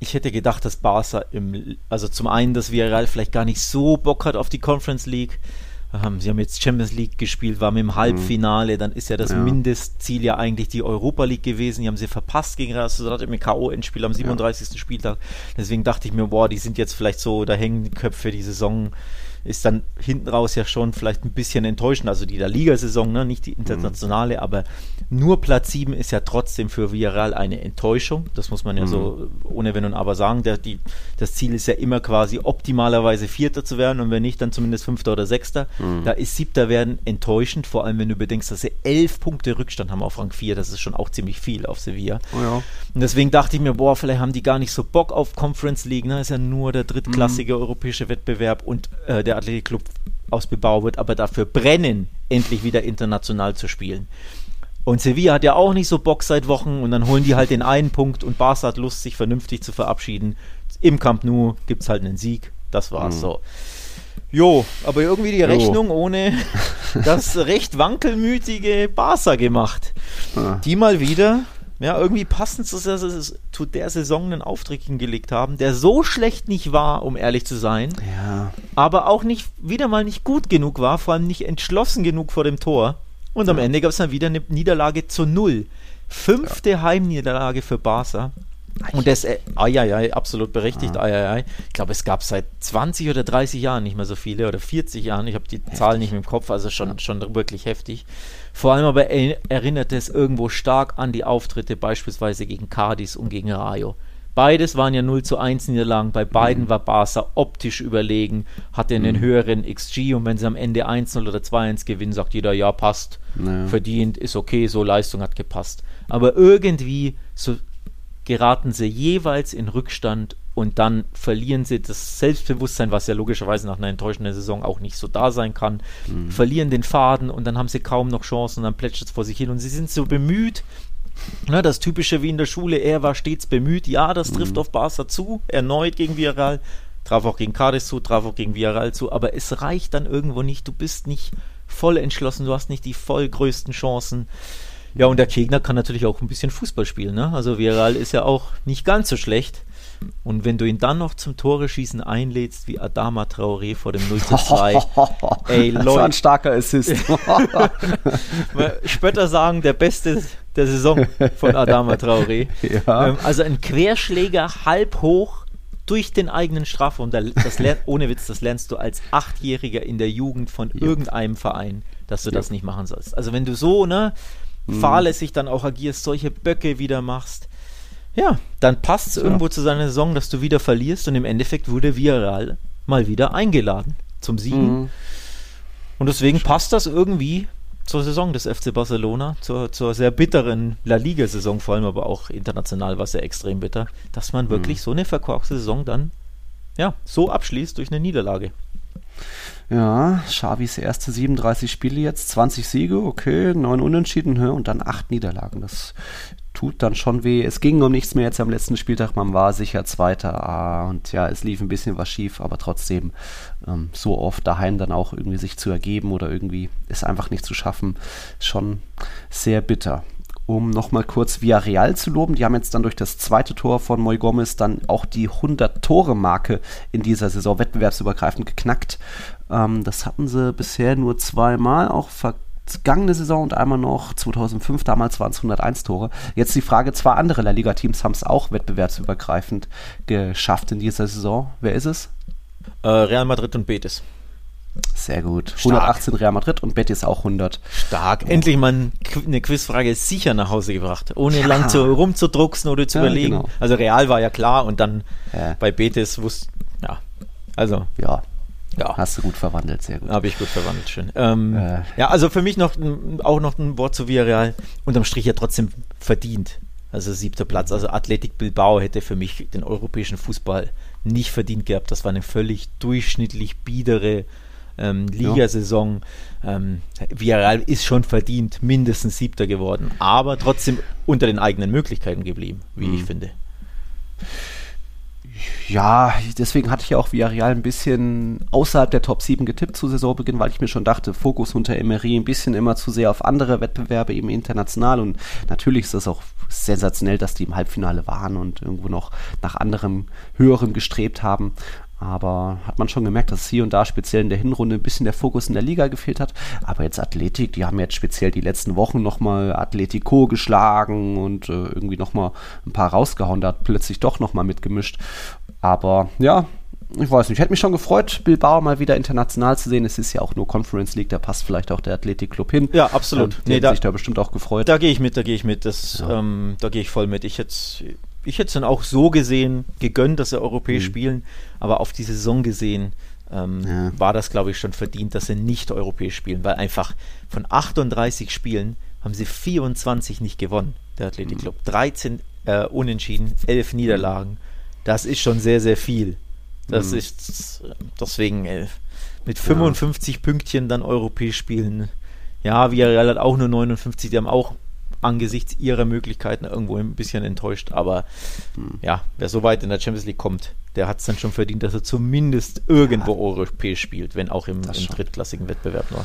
Speaker 2: ich hätte gedacht, dass Barca im, also zum einen, dass Villarreal vielleicht gar nicht so Bock hat auf die Conference League ähm, sie haben jetzt Champions League gespielt, waren im Halbfinale, dann ist ja das ja. Mindestziel ja eigentlich die Europa League gewesen. Die haben sie verpasst gegen Real Sociedad im K.O.-Endspiel am 37. Ja. Spieltag. Deswegen dachte ich mir, boah, die sind jetzt vielleicht so, da hängen die Köpfe die Saison ist dann hinten raus ja schon vielleicht ein bisschen enttäuschend. Also die der Ligasaison, ne? nicht die internationale, mhm. aber nur Platz 7 ist ja trotzdem für Villarreal eine Enttäuschung. Das muss man ja mhm. so ohne Wenn und Aber sagen. Der, die, das Ziel ist ja immer quasi optimalerweise Vierter zu werden und wenn nicht, dann zumindest Fünfter oder Sechster. Mhm. Da ist Siebter werden enttäuschend, vor allem wenn du bedenkst, dass sie elf Punkte Rückstand haben auf Rang 4. Das ist schon auch ziemlich viel auf Sevilla. Oh ja. Und deswegen dachte ich mir, boah, vielleicht haben die gar nicht so Bock auf Conference League. Ne? Ist ja nur der drittklassige mhm. europäische Wettbewerb und äh, der Athletikclub aus Bilbao wird aber dafür brennen, endlich wieder international zu spielen. Und Sevilla hat ja auch nicht so Bock seit Wochen und dann holen die halt den einen Punkt und Barca hat Lust, sich vernünftig zu verabschieden. Im Camp Nou gibt es halt einen Sieg. Das war's mhm. so. Jo, aber irgendwie die Rechnung jo. ohne das recht wankelmütige Barca gemacht. Ah. Die mal wieder ja, irgendwie passend zu der, zu der Saison einen Auftritt hingelegt haben, der so schlecht nicht war, um ehrlich zu sein,
Speaker 1: ja.
Speaker 2: aber auch nicht wieder mal nicht gut genug war, vor allem nicht entschlossen genug vor dem Tor. Und ja. am Ende gab es dann wieder eine Niederlage zu null. Fünfte ja. Heimniederlage für Barca. Und das, äh, ai, absolut berechtigt, ah. ai, Ich glaube, es gab seit 20 oder 30 Jahren nicht mehr so viele oder 40 Jahren. Ich habe die heftig. Zahl nicht mehr im Kopf, also schon, schon wirklich heftig. Vor allem aber erinnerte es irgendwo stark an die Auftritte beispielsweise gegen Cadiz und gegen Rayo. Beides waren ja 0 zu 1 Niederlagen. Bei beiden mhm. war Barca optisch überlegen, hatte einen mhm. höheren XG und wenn sie am Ende 1-0 oder 2-1 gewinnen, sagt jeder, ja, passt, naja. verdient, ist okay, so Leistung hat gepasst. Aber irgendwie so geraten sie jeweils in Rückstand und dann verlieren sie das Selbstbewusstsein, was ja logischerweise nach einer enttäuschenden Saison auch nicht so da sein kann, mhm. verlieren den Faden und dann haben sie kaum noch Chancen und dann plätschert es vor sich hin und sie sind so bemüht, na, das typische wie in der Schule, er war stets bemüht, ja, das trifft mhm. auf Barca zu, erneut gegen Villarreal, traf auch gegen Cadiz zu, traf auch gegen Villarreal zu, aber es reicht dann irgendwo nicht, du bist nicht voll entschlossen, du hast nicht die voll größten Chancen. Ja, und der Gegner kann natürlich auch ein bisschen Fußball spielen. Ne? Also Viral ist ja auch nicht ganz so schlecht. Und wenn du ihn dann noch zum Tore schießen einlädst, wie Adama Traoré vor dem 0 zu 2,
Speaker 1: ey, Leute. Das war ein starker Assist.
Speaker 2: Spötter sagen, der beste der Saison von Adama Traoré. Ja. Ähm, also ein Querschläger halb hoch durch den eigenen Strafraum. Das lern, ohne Witz, das lernst du als Achtjähriger in der Jugend von irgendeinem Verein, dass du das nicht machen sollst. Also wenn du so, ne, mhm. fahrlässig dann auch agierst, solche Böcke wieder machst, ja, dann passt es ja. irgendwo zu seiner Saison, dass du wieder verlierst und im Endeffekt wurde Viral mal wieder eingeladen zum Siegen. Mhm. Und deswegen passt das irgendwie zur Saison des FC Barcelona, zur, zur sehr bitteren La Liga-Saison, vor allem aber auch international war es ja extrem bitter, dass man mhm. wirklich so eine verkorkste Saison dann ja, so abschließt durch eine Niederlage.
Speaker 1: Ja, Xavis erste 37 Spiele jetzt, 20 Siege, okay, 9 Unentschieden und dann 8 Niederlagen. Das tut dann schon weh. Es ging um nichts mehr jetzt am letzten Spieltag, man war sicher Zweiter ah, und ja, es lief ein bisschen was schief, aber trotzdem ähm, so oft daheim dann auch irgendwie sich zu ergeben oder irgendwie es einfach nicht zu schaffen, schon sehr bitter. um nochmal kurz Villarreal zu loben. Die haben jetzt dann durch das zweite Tor von Moy Gomez dann auch die 100-Tore-Marke in dieser Saison wettbewerbsübergreifend geknackt. Ähm, das hatten sie bisher nur zweimal, auch vergangene Saison und einmal noch 2005. Damals waren es 101 Tore. Jetzt die Frage, zwei andere La Liga-Teams haben es auch wettbewerbsübergreifend geschafft in dieser Saison. Wer ist es?
Speaker 2: Äh, Real Madrid und Betis.
Speaker 1: Sehr gut. Stark. 118 Real Madrid und Betis auch 100.
Speaker 2: Stark. Oh. Endlich mal eine Quizfrage sicher nach Hause gebracht, ohne ja. lang zu, rumzudrucksen oder zu ja, überlegen. Genau. Also Real war ja klar und dann ja. bei Betis wusste, ja, also.
Speaker 1: Ja. Ja. Hast du gut verwandelt, sehr gut.
Speaker 2: Habe ich gut verwandelt, schön. Ähm, äh. Ja, also für mich noch auch noch ein Wort zu Villarreal. Unterm Strich ja trotzdem verdient. Also siebter Platz. Also Athletic Bilbao hätte für mich den europäischen Fußball nicht verdient gehabt. Das war eine völlig durchschnittlich biedere ähm, Ligasaison. Ähm, Villarreal ist schon verdient mindestens Siebter geworden, aber trotzdem unter den eigenen Möglichkeiten geblieben, wie mhm. ich finde.
Speaker 1: Ja, deswegen hatte ich ja auch Villarreal ein bisschen außerhalb der Top 7 getippt zu Saisonbeginn, weil ich mir schon dachte, Fokus unter Emery ein bisschen immer zu sehr auf andere Wettbewerbe, eben international. Und natürlich ist das auch sensationell, dass die im Halbfinale waren und irgendwo noch nach anderem Höherem gestrebt haben. Aber hat man schon gemerkt, dass hier und da speziell in der Hinrunde ein bisschen der Fokus in der Liga gefehlt hat. Aber jetzt Athletik, die haben jetzt speziell die letzten Wochen nochmal Atletico geschlagen und äh, irgendwie nochmal ein paar rausgehauen. Da hat plötzlich doch nochmal mitgemischt. Aber ja, ich weiß nicht, ich hätte mich schon gefreut, Bilbao mal wieder international zu sehen. Es ist ja auch nur Conference League, da passt vielleicht auch der Athletic Club hin.
Speaker 2: Ja, absolut.
Speaker 1: Ähm, nee, da, sich da bestimmt auch gefreut.
Speaker 2: Da gehe ich mit, da gehe ich mit. Das, ja. ähm, da gehe ich voll mit. Ich hätte ich hätte es dann auch so gesehen, gegönnt, dass sie europäisch mhm. spielen, aber auf die Saison gesehen ähm, ja. war das, glaube ich, schon verdient, dass sie nicht europäisch spielen, weil einfach von 38 Spielen haben sie 24 nicht gewonnen, der Athletic mhm. Club. 13 äh, Unentschieden, 11 Niederlagen. Das ist schon sehr, sehr viel. Das mhm. ist deswegen äh, mit 55 ja. Pünktchen dann europäisch spielen. Ja, Villarreal hat auch nur 59, die haben auch angesichts ihrer Möglichkeiten irgendwo ein bisschen enttäuscht. Aber hm. ja, wer so weit in der Champions League kommt, der hat es dann schon verdient, dass er zumindest irgendwo ja. europäisch spielt, wenn auch im, im drittklassigen Wettbewerb nur.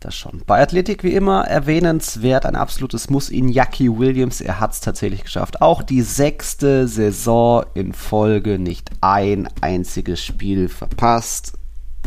Speaker 1: Das schon. Bei Athletik wie immer erwähnenswert, ein absolutes Muss. Iñaki Williams, er hat es tatsächlich geschafft. Auch die sechste Saison in Folge nicht ein einziges Spiel verpasst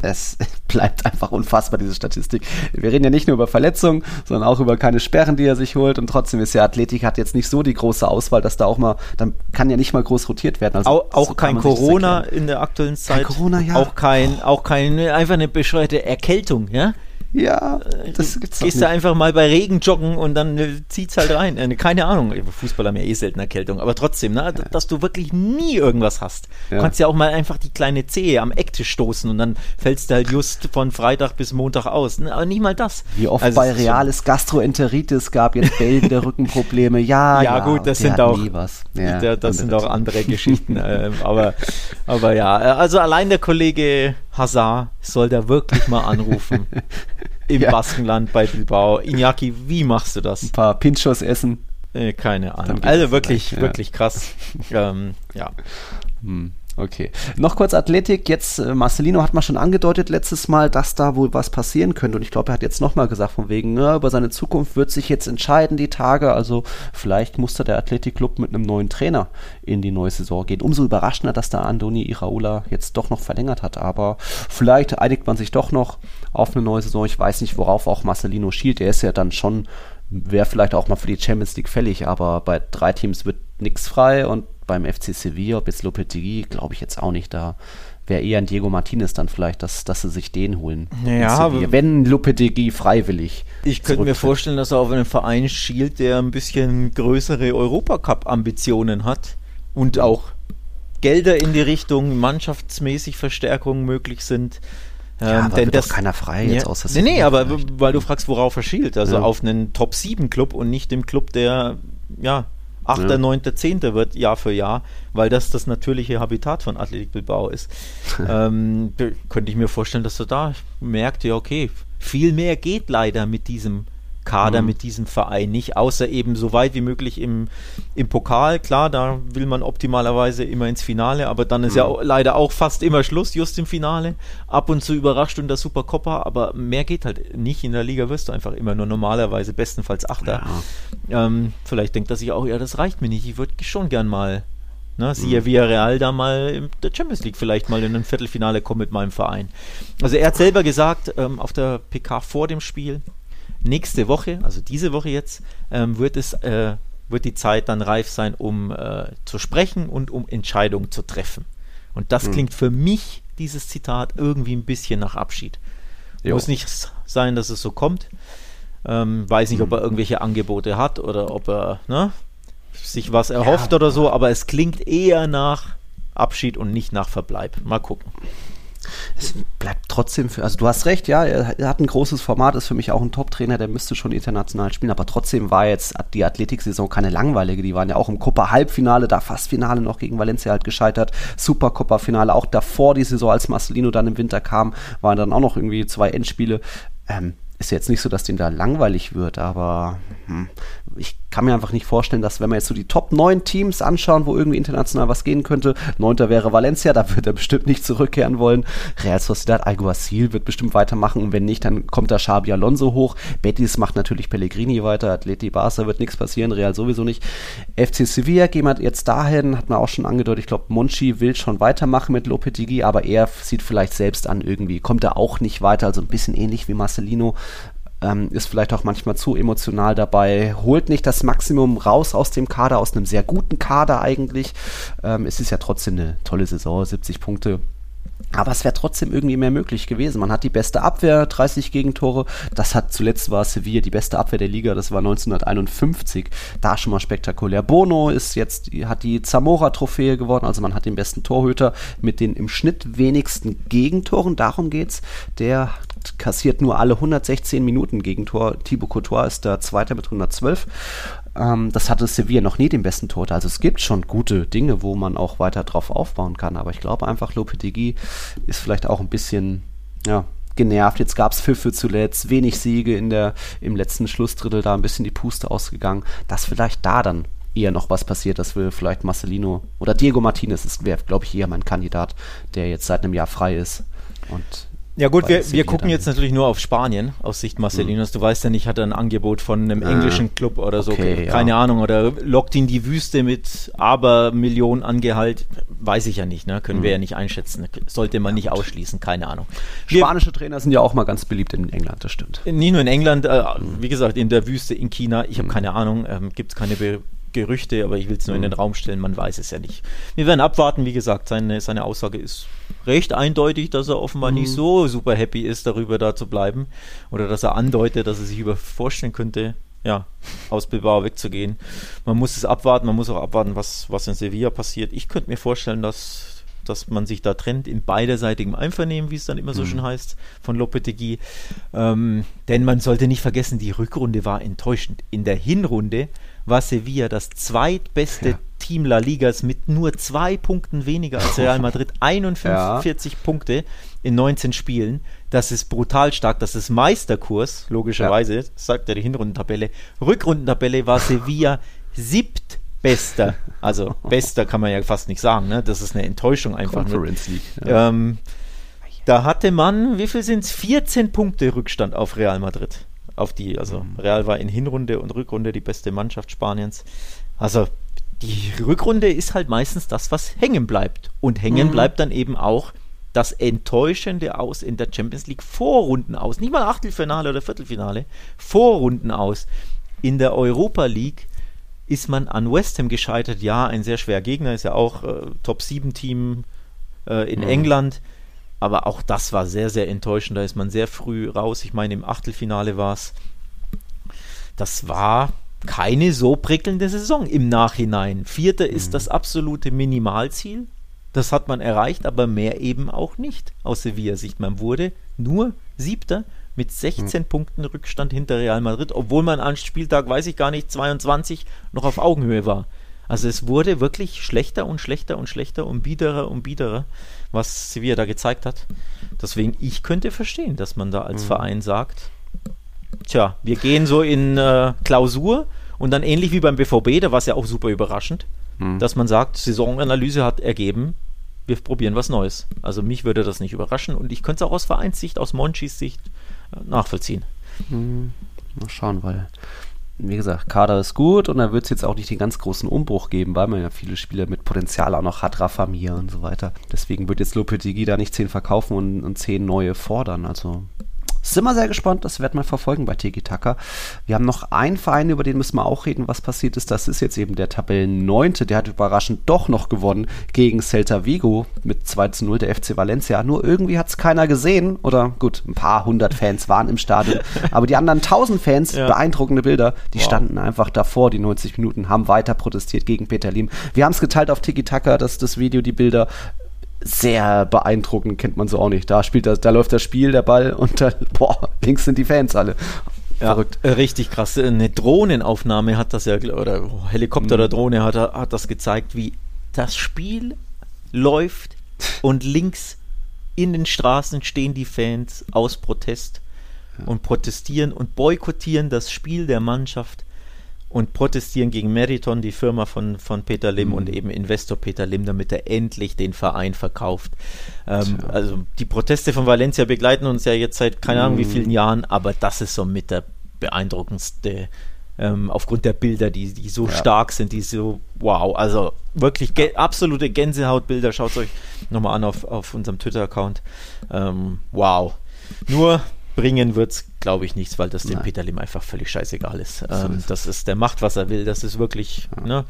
Speaker 1: es bleibt einfach unfassbar, diese Statistik. Wir reden ja nicht nur über Verletzungen, sondern auch über keine Sperren, die er sich holt. Und trotzdem ist ja Athletik hat jetzt nicht so die große Auswahl, dass da auch mal, dann kann ja nicht mal groß rotiert werden.
Speaker 2: Also, auch, auch so kein Corona in der aktuellen Zeit.
Speaker 1: Kein Corona, ja.
Speaker 2: Auch kein, auch kein, einfach eine bescheuerte Erkältung, ja.
Speaker 1: Ja,
Speaker 2: äh, das gibt's Gehst du einfach mal bei Regen joggen und dann äh, zieht's halt rein. Äh, keine Ahnung, Fußballer haben ja eh selten Erkältung, aber trotzdem, ne, ja. dass du wirklich nie irgendwas hast. Ja. Du kannst ja auch mal einfach die kleine Zehe am Ecktisch stoßen und dann fällst du halt just von Freitag bis Montag aus. Ne? Aber nicht mal das.
Speaker 1: Wie oft also bei Reales Gastroenteritis gab jetzt bellende Rückenprobleme. Ja,
Speaker 2: ja, ja gut, das sind auch, ja, das sind auch andere Geschichten. aber, aber ja, also allein der Kollege Hazard soll da wirklich mal anrufen. Im ja. Baskenland bei Bilbao. Iñaki, wie machst du das?
Speaker 1: Ein paar Pinchos essen.
Speaker 2: Äh, keine Ahnung. Also wirklich, ja. wirklich krass. ähm, ja.
Speaker 1: Hm. Okay. Noch kurz Athletik. Jetzt, äh, Marcelino hat mal schon angedeutet letztes Mal, dass da wohl was passieren könnte. Und ich glaube, er hat jetzt nochmal gesagt, von wegen, ne, über seine Zukunft wird sich jetzt entscheiden, die Tage. Also vielleicht musste der Athletikclub mit einem neuen Trainer in die neue Saison gehen. Umso überraschender, dass da Andoni Iraola jetzt doch noch verlängert hat. Aber vielleicht einigt man sich doch noch auf eine neue Saison. Ich weiß nicht, worauf auch Marcelino schielt. Er ist ja dann schon, wäre vielleicht auch mal für die Champions League fällig, aber bei drei Teams wird nichts frei und beim FC Sevilla, ob jetzt Lopetegui, glaube ich jetzt auch nicht. Da wäre eher ein Diego Martinez dann vielleicht, dass, dass sie sich den holen.
Speaker 2: Ja,
Speaker 1: wenn Lopetegui freiwillig.
Speaker 2: Ich könnte mir vorstellen, dass er auf einen Verein schielt, der ein bisschen größere Europacup-Ambitionen hat und auch Gelder in die Richtung mannschaftsmäßig Verstärkungen möglich sind.
Speaker 1: Ja, ähm, denn das keiner frei
Speaker 2: ja, jetzt außer Nee, nee, aber weil du fragst, worauf er schielt. Also ja. auf einen Top 7 Club und nicht dem Club, der ja 8., ja. 9., 10. wird Jahr für Jahr, weil das das natürliche Habitat von Athletik Bilbao ist. ähm, könnte ich mir vorstellen, dass du da merkt, ja, okay, viel mehr geht leider mit diesem Kader mhm. mit diesem Verein nicht, außer eben so weit wie möglich im, im Pokal. Klar, da will man optimalerweise immer ins Finale, aber dann ist mhm. ja leider auch fast immer Schluss, just im Finale. Ab und zu überrascht und der Supercoppa, aber mehr geht halt nicht. In der Liga wirst du einfach immer nur normalerweise bestenfalls Achter. Ja. Ähm, vielleicht denkt er sich auch, ja, das reicht mir nicht. Ich würde schon gern mal Ne, siehe mhm. Villarreal da mal in der Champions League vielleicht mal in ein Viertelfinale kommen mit meinem Verein. Also er hat selber gesagt, ähm, auf der PK vor dem Spiel, nächste Woche, also diese Woche jetzt, ähm, wird es äh, wird die Zeit dann reif sein, um äh, zu sprechen und um Entscheidungen zu treffen. Und das mhm. klingt für mich, dieses Zitat, irgendwie ein bisschen nach Abschied. Jo. Muss nicht sein, dass es so kommt. Ähm, weiß nicht, mhm. ob er irgendwelche Angebote hat oder ob er ne, sich was erhofft ja. oder so, aber es klingt eher nach Abschied und nicht nach Verbleib. Mal gucken.
Speaker 1: Es bleibt trotzdem für, also du hast recht, ja, er hat ein großes Format, ist für mich auch ein Top-Trainer, der müsste schon international spielen, aber trotzdem war jetzt die Athletik-Saison keine langweilige, die waren ja auch im Copa-Halbfinale, da fast Finale noch gegen Valencia halt gescheitert, Super-Copa-Finale, auch davor die Saison, als Marcelino dann im Winter kam, waren dann auch noch irgendwie zwei Endspiele, ähm, ist jetzt nicht so, dass denen da langweilig wird, aber hm, ich kann mir einfach nicht vorstellen, dass wenn wir jetzt so die Top 9 Teams anschauen, wo irgendwie international was gehen könnte, neunter wäre Valencia, da wird er bestimmt nicht zurückkehren wollen. Real Sociedad Alguacil wird bestimmt weitermachen und wenn nicht, dann kommt da Xabi Alonso hoch. Betis macht natürlich Pellegrini weiter, Atleti Barca wird nichts passieren, Real sowieso nicht. FC Sevilla gehen wir jetzt dahin, hat man auch schon angedeutet, ich glaube, Monchi will schon weitermachen mit Lopetegui, aber er sieht vielleicht selbst an irgendwie, kommt er auch nicht weiter, also ein bisschen ähnlich wie Marcelino ähm, ist vielleicht auch manchmal zu emotional dabei, holt nicht das Maximum raus aus dem Kader, aus einem sehr guten Kader eigentlich. Ähm, es ist ja trotzdem eine tolle Saison, 70 Punkte aber es wäre trotzdem irgendwie mehr möglich gewesen. Man hat die beste Abwehr, 30 Gegentore. Das hat zuletzt war Sevilla die beste Abwehr der Liga, das war 1951. Da schon mal spektakulär. Bono ist jetzt, hat die Zamora-Trophäe gewonnen, also man hat den besten Torhüter mit den im Schnitt wenigsten Gegentoren. Darum geht's. Der kassiert nur alle 116 Minuten Gegentor. Thibaut Courtois ist der Zweite mit 112. Ähm, das hatte Sevilla noch nie den besten Torhüter. Also es gibt schon gute Dinge, wo man auch weiter drauf aufbauen kann. Aber ich glaube einfach, Lopetegui ist vielleicht auch ein bisschen, ja, genervt. Jetzt gab es Pfiffe zuletzt, wenig Siege in der, im letzten Schlussdrittel, da ein bisschen die Puste ausgegangen, dass vielleicht da dann eher noch was passiert, dass wir vielleicht Marcelino oder Diego Martinez, das wäre, glaube ich, eher mein Kandidat, der jetzt seit einem Jahr frei ist. Und
Speaker 2: ja gut, wir, wir gucken jetzt natürlich nur auf Spanien aus Sicht Marcelinos. Mhm. Du weißt ja nicht, hat er ein Angebot von einem ah, englischen Club oder so, okay, keine ja. Ahnung, oder lockt ihn die Wüste mit Abermillionen Angehalt, weiß ich ja nicht, ne? können mhm. wir ja nicht einschätzen, sollte man nicht ausschließen, keine Ahnung.
Speaker 1: Spanische Trainer sind ja auch mal ganz beliebt in England, das stimmt.
Speaker 2: Nicht nur in England, äh, mhm. wie gesagt, in der Wüste, in China, ich habe mhm. keine Ahnung, ähm, gibt es keine Be Gerüchte, aber ich will es nur in den Raum stellen, man weiß es ja nicht. Wir werden abwarten, wie gesagt, seine, seine Aussage ist recht eindeutig, dass er offenbar mhm. nicht so super happy ist, darüber da zu bleiben. Oder dass er andeutet, dass er sich über vorstellen könnte, ja, aus Bilbao wegzugehen. Man muss es abwarten, man muss auch abwarten, was, was in Sevilla passiert. Ich könnte mir vorstellen, dass, dass man sich da trennt in beiderseitigem Einvernehmen, wie es dann immer so mhm. schön heißt, von Lopetegui. Ähm, denn man sollte nicht vergessen, die Rückrunde war enttäuschend. In der Hinrunde war Sevilla das zweitbeste ja. Team La Ligas mit nur zwei Punkten weniger als Real Madrid. 41 ja. Punkte in 19 Spielen. Das ist brutal stark. Das ist Meisterkurs, logischerweise, ja. sagt ja die Hinrundentabelle. Rückrundentabelle war Sevilla siebtbester. Also bester kann man ja fast nicht sagen. Ne? Das ist eine Enttäuschung einfach. Conference League. Ja. Ähm, da hatte man, wie viel sind es? 14 Punkte Rückstand auf Real Madrid auf die, also mhm. Real war in Hinrunde und Rückrunde die beste Mannschaft Spaniens. Also die Rückrunde ist halt meistens das, was hängen bleibt. Und hängen mhm. bleibt dann eben auch das Enttäuschende aus in der Champions League Vorrunden aus. Nicht mal Achtelfinale oder Viertelfinale, Vorrunden aus. In der Europa League ist man an West Ham gescheitert. Ja, ein sehr schwerer Gegner, ist ja auch äh, Top-7-Team äh, in mhm. England. Aber auch das war sehr, sehr enttäuschend. Da ist man sehr früh raus. Ich meine, im Achtelfinale war es. Das war keine so prickelnde Saison im Nachhinein. Vierter mhm. ist das absolute Minimalziel. Das hat man erreicht, aber mehr eben auch nicht aus Sevilla-Sicht. Man wurde nur Siebter mit 16 mhm. Punkten Rückstand hinter Real Madrid, obwohl man an Spieltag, weiß ich gar nicht, 22 noch auf Augenhöhe war. Also es wurde wirklich schlechter und schlechter und schlechter und biederer und biederer was Sevilla da gezeigt hat. Deswegen, ich könnte verstehen, dass man da als mhm. Verein sagt, tja, wir gehen so in äh, Klausur und dann ähnlich wie beim BVB, da war es ja auch super überraschend, hm. dass man sagt, Saisonanalyse hat ergeben, wir probieren was Neues. Also mich würde das nicht überraschen und ich könnte es auch aus Vereinssicht, aus Monchis Sicht äh, nachvollziehen.
Speaker 1: Hm. Mal schauen, weil wie gesagt, Kader ist gut und da wird es jetzt auch nicht den ganz großen Umbruch geben, weil man ja viele Spieler mit Potenzial auch noch hat, Rafa Mir und so weiter. Deswegen wird jetzt Lopetegui da nicht zehn verkaufen und, und zehn neue fordern. Also sind wir sehr gespannt, das werden wir verfolgen bei Tiki Taka. Wir haben noch einen Verein, über den müssen wir auch reden, was passiert ist. Das ist jetzt eben der Tabellenneunte. Der hat überraschend doch noch gewonnen gegen Celta Vigo mit 2 zu 0, der FC Valencia. Nur irgendwie hat es keiner gesehen. Oder gut, ein paar hundert Fans waren im Stadion. Aber die anderen tausend Fans, ja. beeindruckende Bilder, die wow. standen einfach davor, die 90 Minuten, haben weiter protestiert gegen Peter Lim. Wir haben es geteilt auf Tiki Taka, das, das Video, die Bilder sehr beeindruckend, kennt man so auch nicht. Da spielt das, da läuft das Spiel, der Ball und dann, boah, links sind die Fans alle.
Speaker 2: Ja, Verrückt. Äh, richtig krass. Eine Drohnenaufnahme hat das ja, oder Helikopter mhm. oder Drohne hat, hat das gezeigt, wie das Spiel läuft und links in den Straßen stehen die Fans aus Protest ja. und protestieren und boykottieren das Spiel der Mannschaft und protestieren gegen Meriton, die Firma von, von Peter Lim mhm. und eben Investor Peter Lim, damit er endlich den Verein verkauft. Ähm, also die Proteste von Valencia begleiten uns ja jetzt seit keine Ahnung wie mhm. vielen Jahren, aber das ist somit der beeindruckendste ähm, aufgrund der Bilder, die, die so ja. stark sind, die so, wow, also wirklich ge absolute Gänsehautbilder. Schaut es euch nochmal an auf, auf unserem Twitter-Account. Ähm, wow. Nur bringen wird es, glaube ich, nichts, weil das dem Peter Lim einfach völlig scheißegal ist. Ähm, das ist, der macht, was er will. Das ist wirklich, ja. ne?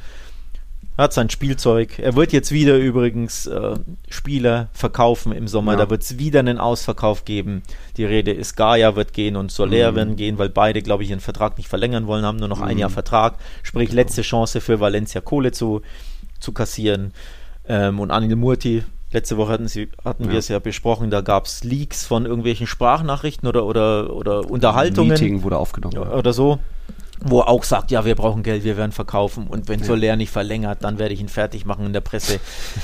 Speaker 2: hat sein Spielzeug. Er wird jetzt wieder übrigens äh, Spieler verkaufen im Sommer. Ja. Da wird es wieder einen Ausverkauf geben. Die Rede ist, Gaia wird gehen und Soler mhm. werden gehen, weil beide, glaube ich, ihren Vertrag nicht verlängern wollen, haben nur noch mhm. ein Jahr Vertrag. Sprich, letzte Chance für Valencia Kohle zu, zu kassieren. Ähm, und Anil Murti Letzte Woche hatten, sie, hatten ja. wir es ja besprochen, da gab es Leaks von irgendwelchen Sprachnachrichten oder, oder, oder Unterhaltungen.
Speaker 1: Meeting wurde aufgenommen.
Speaker 2: Oder so. Wo er auch sagt, ja, wir brauchen Geld, wir werden verkaufen und wenn ja. Soler nicht verlängert, dann werde ich ihn fertig machen in der Presse.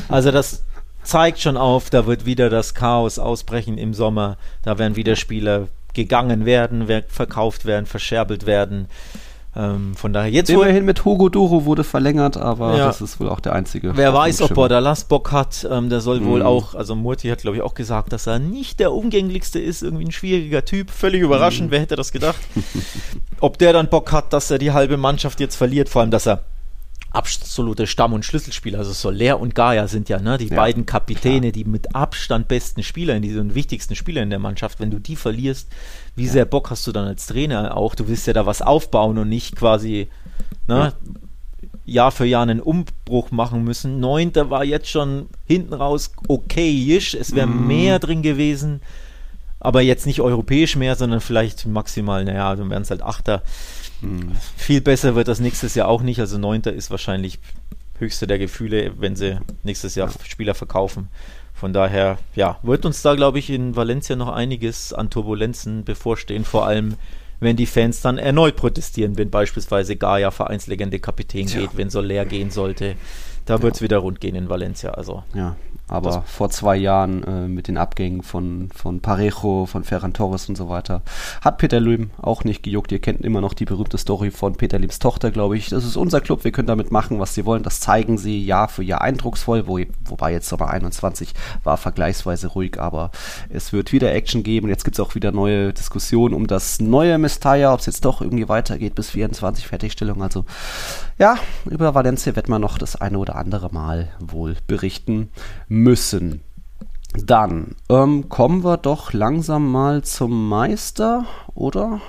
Speaker 2: Also das zeigt schon auf, da wird wieder das Chaos ausbrechen im Sommer. Da werden wieder Spieler gegangen werden, verkauft werden, verscherbelt werden. Ähm, von daher jetzt
Speaker 1: immerhin mit Hugo Duro wurde verlängert, aber ja. das ist wohl auch der einzige.
Speaker 2: Wer weiß, ob er da Lastbock hat. Ähm, der soll mhm. wohl auch, also Murti hat glaube ich auch gesagt, dass er nicht der umgänglichste ist, irgendwie ein schwieriger Typ. Völlig überraschend, mhm. wer hätte das gedacht? ob der dann Bock hat, dass er die halbe Mannschaft jetzt verliert, vor allem, dass er absolute Stamm- und Schlüsselspieler. Also Soler und Gaia sind ja ne, die ja, beiden Kapitäne, klar. die mit Abstand besten Spieler, in diesen wichtigsten Spieler in der Mannschaft. Wenn du die verlierst, wie sehr Bock hast du dann als Trainer auch? Du willst ja da was aufbauen und nicht quasi ne, ja. Jahr für Jahr einen Umbruch machen müssen. Neunter war jetzt schon hinten raus okayisch. Es wäre mm. mehr drin gewesen, aber jetzt nicht europäisch mehr, sondern vielleicht maximal, naja, dann wären es halt Achter. Mm. Viel besser wird das nächstes Jahr auch nicht. Also Neunter ist wahrscheinlich höchste der Gefühle, wenn sie nächstes Jahr Spieler verkaufen. Von daher, ja, wird uns da, glaube ich, in Valencia noch einiges an Turbulenzen bevorstehen, vor allem wenn die Fans dann erneut protestieren, wenn beispielsweise Gaia Vereinslegende Kapitän Tja. geht, wenn Soler gehen sollte. Da wird es wieder rund gehen in Valencia. Also.
Speaker 1: Ja, aber das vor zwei Jahren äh, mit den Abgängen von, von Parejo, von Ferran Torres und so weiter, hat Peter Lim auch nicht gejuckt. Ihr kennt immer noch die berühmte Story von Peter Lims Tochter, glaube ich. Das ist unser Club, wir können damit machen, was sie wollen. Das zeigen sie Jahr für Jahr eindrucksvoll, wo, wobei jetzt Sommer 21 war vergleichsweise ruhig, aber es wird wieder Action geben. Jetzt gibt es auch wieder neue Diskussionen um das neue Mestalla, ob es jetzt doch irgendwie weitergeht bis 24 Fertigstellung. Also ja, über Valencia wird man noch das eine oder andere Mal wohl berichten müssen. Dann ähm, kommen wir doch langsam mal zum Meister, oder?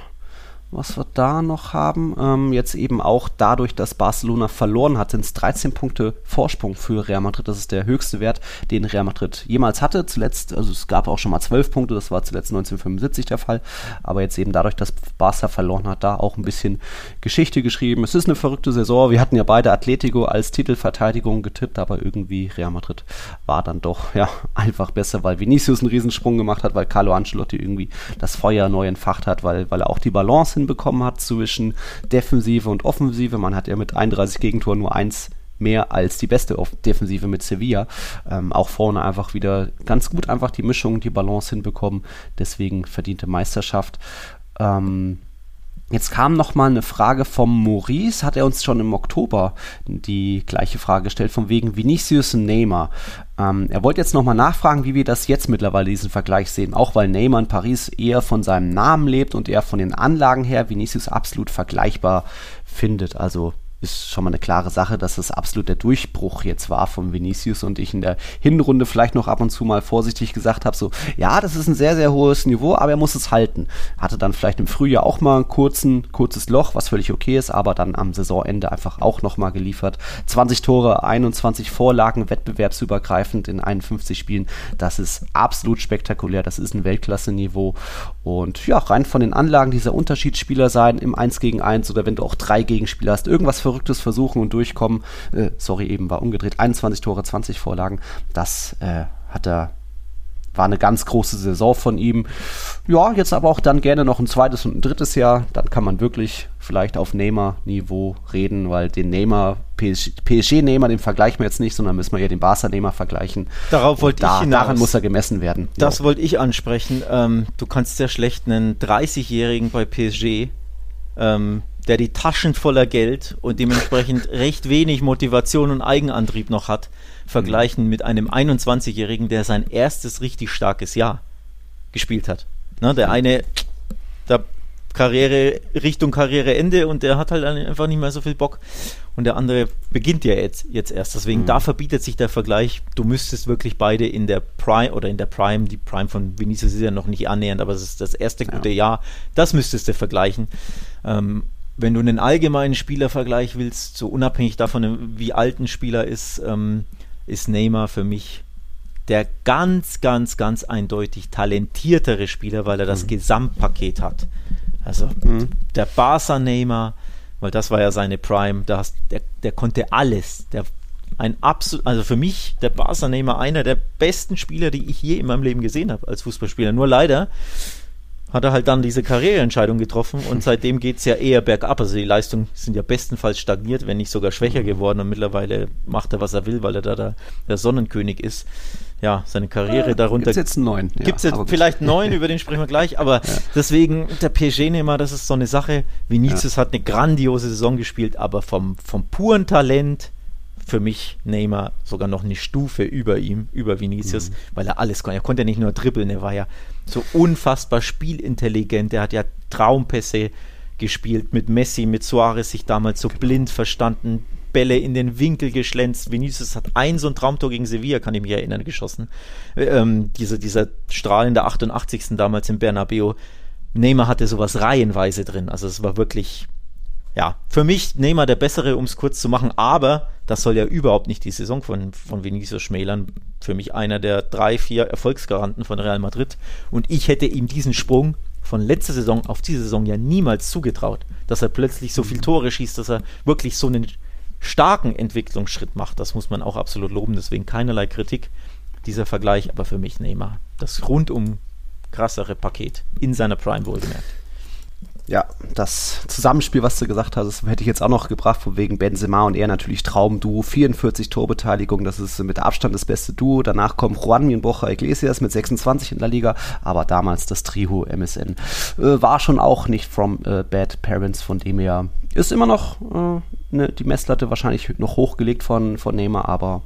Speaker 1: Was wir da noch haben. Ähm, jetzt eben auch dadurch, dass Barcelona verloren hat, sind es 13 Punkte Vorsprung für Real Madrid. Das ist der höchste Wert, den Real Madrid jemals hatte. Zuletzt, also es gab auch schon mal 12 Punkte, das war zuletzt 1975 der Fall. Aber jetzt eben dadurch, dass Barca verloren hat, da auch ein bisschen Geschichte geschrieben. Es ist eine verrückte Saison. Wir hatten ja beide Atletico als Titelverteidigung getippt, aber irgendwie Real Madrid war dann doch ja einfach besser, weil Vinicius einen Riesensprung gemacht hat, weil Carlo Ancelotti irgendwie das Feuer neu entfacht hat, weil, weil er auch die Balance hinbekommen hat zwischen Defensive und Offensive. Man hat ja mit 31 Gegentoren nur eins mehr als die beste Defensive mit Sevilla. Ähm, auch vorne einfach wieder ganz gut einfach die Mischung, die Balance hinbekommen. Deswegen verdiente Meisterschaft. Ähm, Jetzt kam noch mal eine Frage vom Maurice, hat er uns schon im Oktober die gleiche Frage gestellt, von wegen Vinicius und Neymar. Ähm, er wollte jetzt noch mal nachfragen, wie wir das jetzt mittlerweile diesen Vergleich sehen, auch weil Neymar in Paris eher von seinem Namen lebt und er von den Anlagen her Vinicius absolut vergleichbar findet. Also ist schon mal eine klare Sache, dass es absolut der Durchbruch jetzt war von Vinicius und ich in der Hinrunde vielleicht noch ab und zu mal vorsichtig gesagt habe, so, ja, das ist ein sehr, sehr hohes Niveau, aber er muss es halten. Hatte dann vielleicht im Frühjahr auch mal ein kurzen, kurzes Loch, was völlig okay ist, aber dann am Saisonende einfach auch nochmal geliefert. 20 Tore, 21 Vorlagen, wettbewerbsübergreifend in 51 Spielen. Das ist absolut spektakulär, das ist ein Weltklasse-Niveau und ja, rein von den Anlagen dieser Unterschiedsspieler sein im 1 gegen 1 oder wenn du auch drei Gegenspieler hast, irgendwas für Verrücktes versuchen und durchkommen. Äh, sorry, eben war umgedreht. 21 Tore, 20 Vorlagen. Das äh, hat er war eine ganz große Saison von ihm. Ja, jetzt aber auch dann gerne noch ein zweites und ein drittes Jahr. Dann kann man wirklich vielleicht auf Neymar-Niveau reden, weil den Neymar, PSG-Neymar, den vergleichen wir jetzt nicht, sondern müssen wir eher den Barca-Neymar vergleichen.
Speaker 2: Darauf wollte da, ich
Speaker 1: hinaus. Daran muss er gemessen werden.
Speaker 2: Das jo. wollte ich ansprechen. Ähm, du kannst sehr schlecht einen 30-Jährigen bei PSG ähm, der die Taschen voller Geld und dementsprechend recht wenig Motivation und Eigenantrieb noch hat, vergleichen mit einem 21-Jährigen, der sein erstes richtig starkes Jahr gespielt hat. Ne, der eine, da Karriere, Richtung Karriereende und der hat halt einfach nicht mehr so viel Bock. Und der andere beginnt ja jetzt, jetzt erst. Deswegen, mhm. da verbietet sich der Vergleich. Du müsstest wirklich beide in der Prime oder in der Prime, die Prime von Vinicius ist ja noch nicht annähernd, aber es ist das erste gute ja. Jahr, das müsstest du vergleichen. Ähm, wenn du einen allgemeinen Spielervergleich willst, so unabhängig davon, wie alt ein Spieler ist, ähm, ist Neymar für mich der ganz, ganz, ganz eindeutig talentiertere Spieler, weil er das mhm. Gesamtpaket hat. Also mhm. der Barca Neymar, weil das war ja seine Prime, das, der, der konnte alles. Der, ein absolut, also für mich der Barca Neymar einer der besten Spieler, die ich je in meinem Leben gesehen habe als Fußballspieler. Nur leider hat er halt dann diese Karriereentscheidung getroffen und seitdem geht es ja eher bergab. Also die Leistungen sind ja bestenfalls stagniert, wenn nicht sogar schwächer geworden und mittlerweile macht er, was er will, weil er da der, der Sonnenkönig ist. Ja, seine Karriere ja, darunter.
Speaker 1: Gibt jetzt einen neuen.
Speaker 2: Ja, gibt es jetzt vielleicht einen neuen, über den sprechen wir gleich, aber ja. deswegen, der PSG-Nehmer, das ist so eine Sache. Vinicius ja. hat eine grandiose Saison gespielt, aber vom, vom puren Talent, für mich Neymar sogar noch eine Stufe über ihm, über Vinicius, mhm. weil er alles konnte. Er konnte ja nicht nur dribbeln, er war ja so unfassbar spielintelligent. Er hat ja Traumpässe gespielt mit Messi, mit Suarez sich damals so genau. blind verstanden, Bälle in den Winkel geschlänzt. Vinicius hat ein so ein Traumtor gegen Sevilla, kann ich mich erinnern, geschossen. Ähm, diese, dieser strahlende 88. damals im Bernabeu. Neymar hatte sowas reihenweise drin. Also es war wirklich ja, für mich Neymar der Bessere, um es kurz zu machen, aber das soll ja überhaupt nicht die Saison von, von Vinicius schmälern. Für mich einer der drei, vier Erfolgsgaranten von Real Madrid. Und ich hätte ihm diesen Sprung von letzter Saison auf diese Saison ja niemals zugetraut, dass er plötzlich so viel Tore schießt, dass er wirklich so einen starken Entwicklungsschritt macht. Das muss man auch absolut loben, deswegen keinerlei Kritik dieser Vergleich, aber für mich Neymar das rundum krassere Paket in seiner Prime wohlgemerkt
Speaker 1: das Zusammenspiel, was du gesagt hast, hätte ich jetzt auch noch gebracht, von wegen Benzema und er natürlich Traumduo, 44 Torbeteiligung, das ist mit Abstand das beste Duo. Danach kommt Juan Minbocha Iglesias mit 26 in der Liga, aber damals das Trio MSN äh, war schon auch nicht from äh, Bad Parents, von dem her ist immer noch äh, ne, die Messlatte wahrscheinlich noch hochgelegt von, von Neymar, aber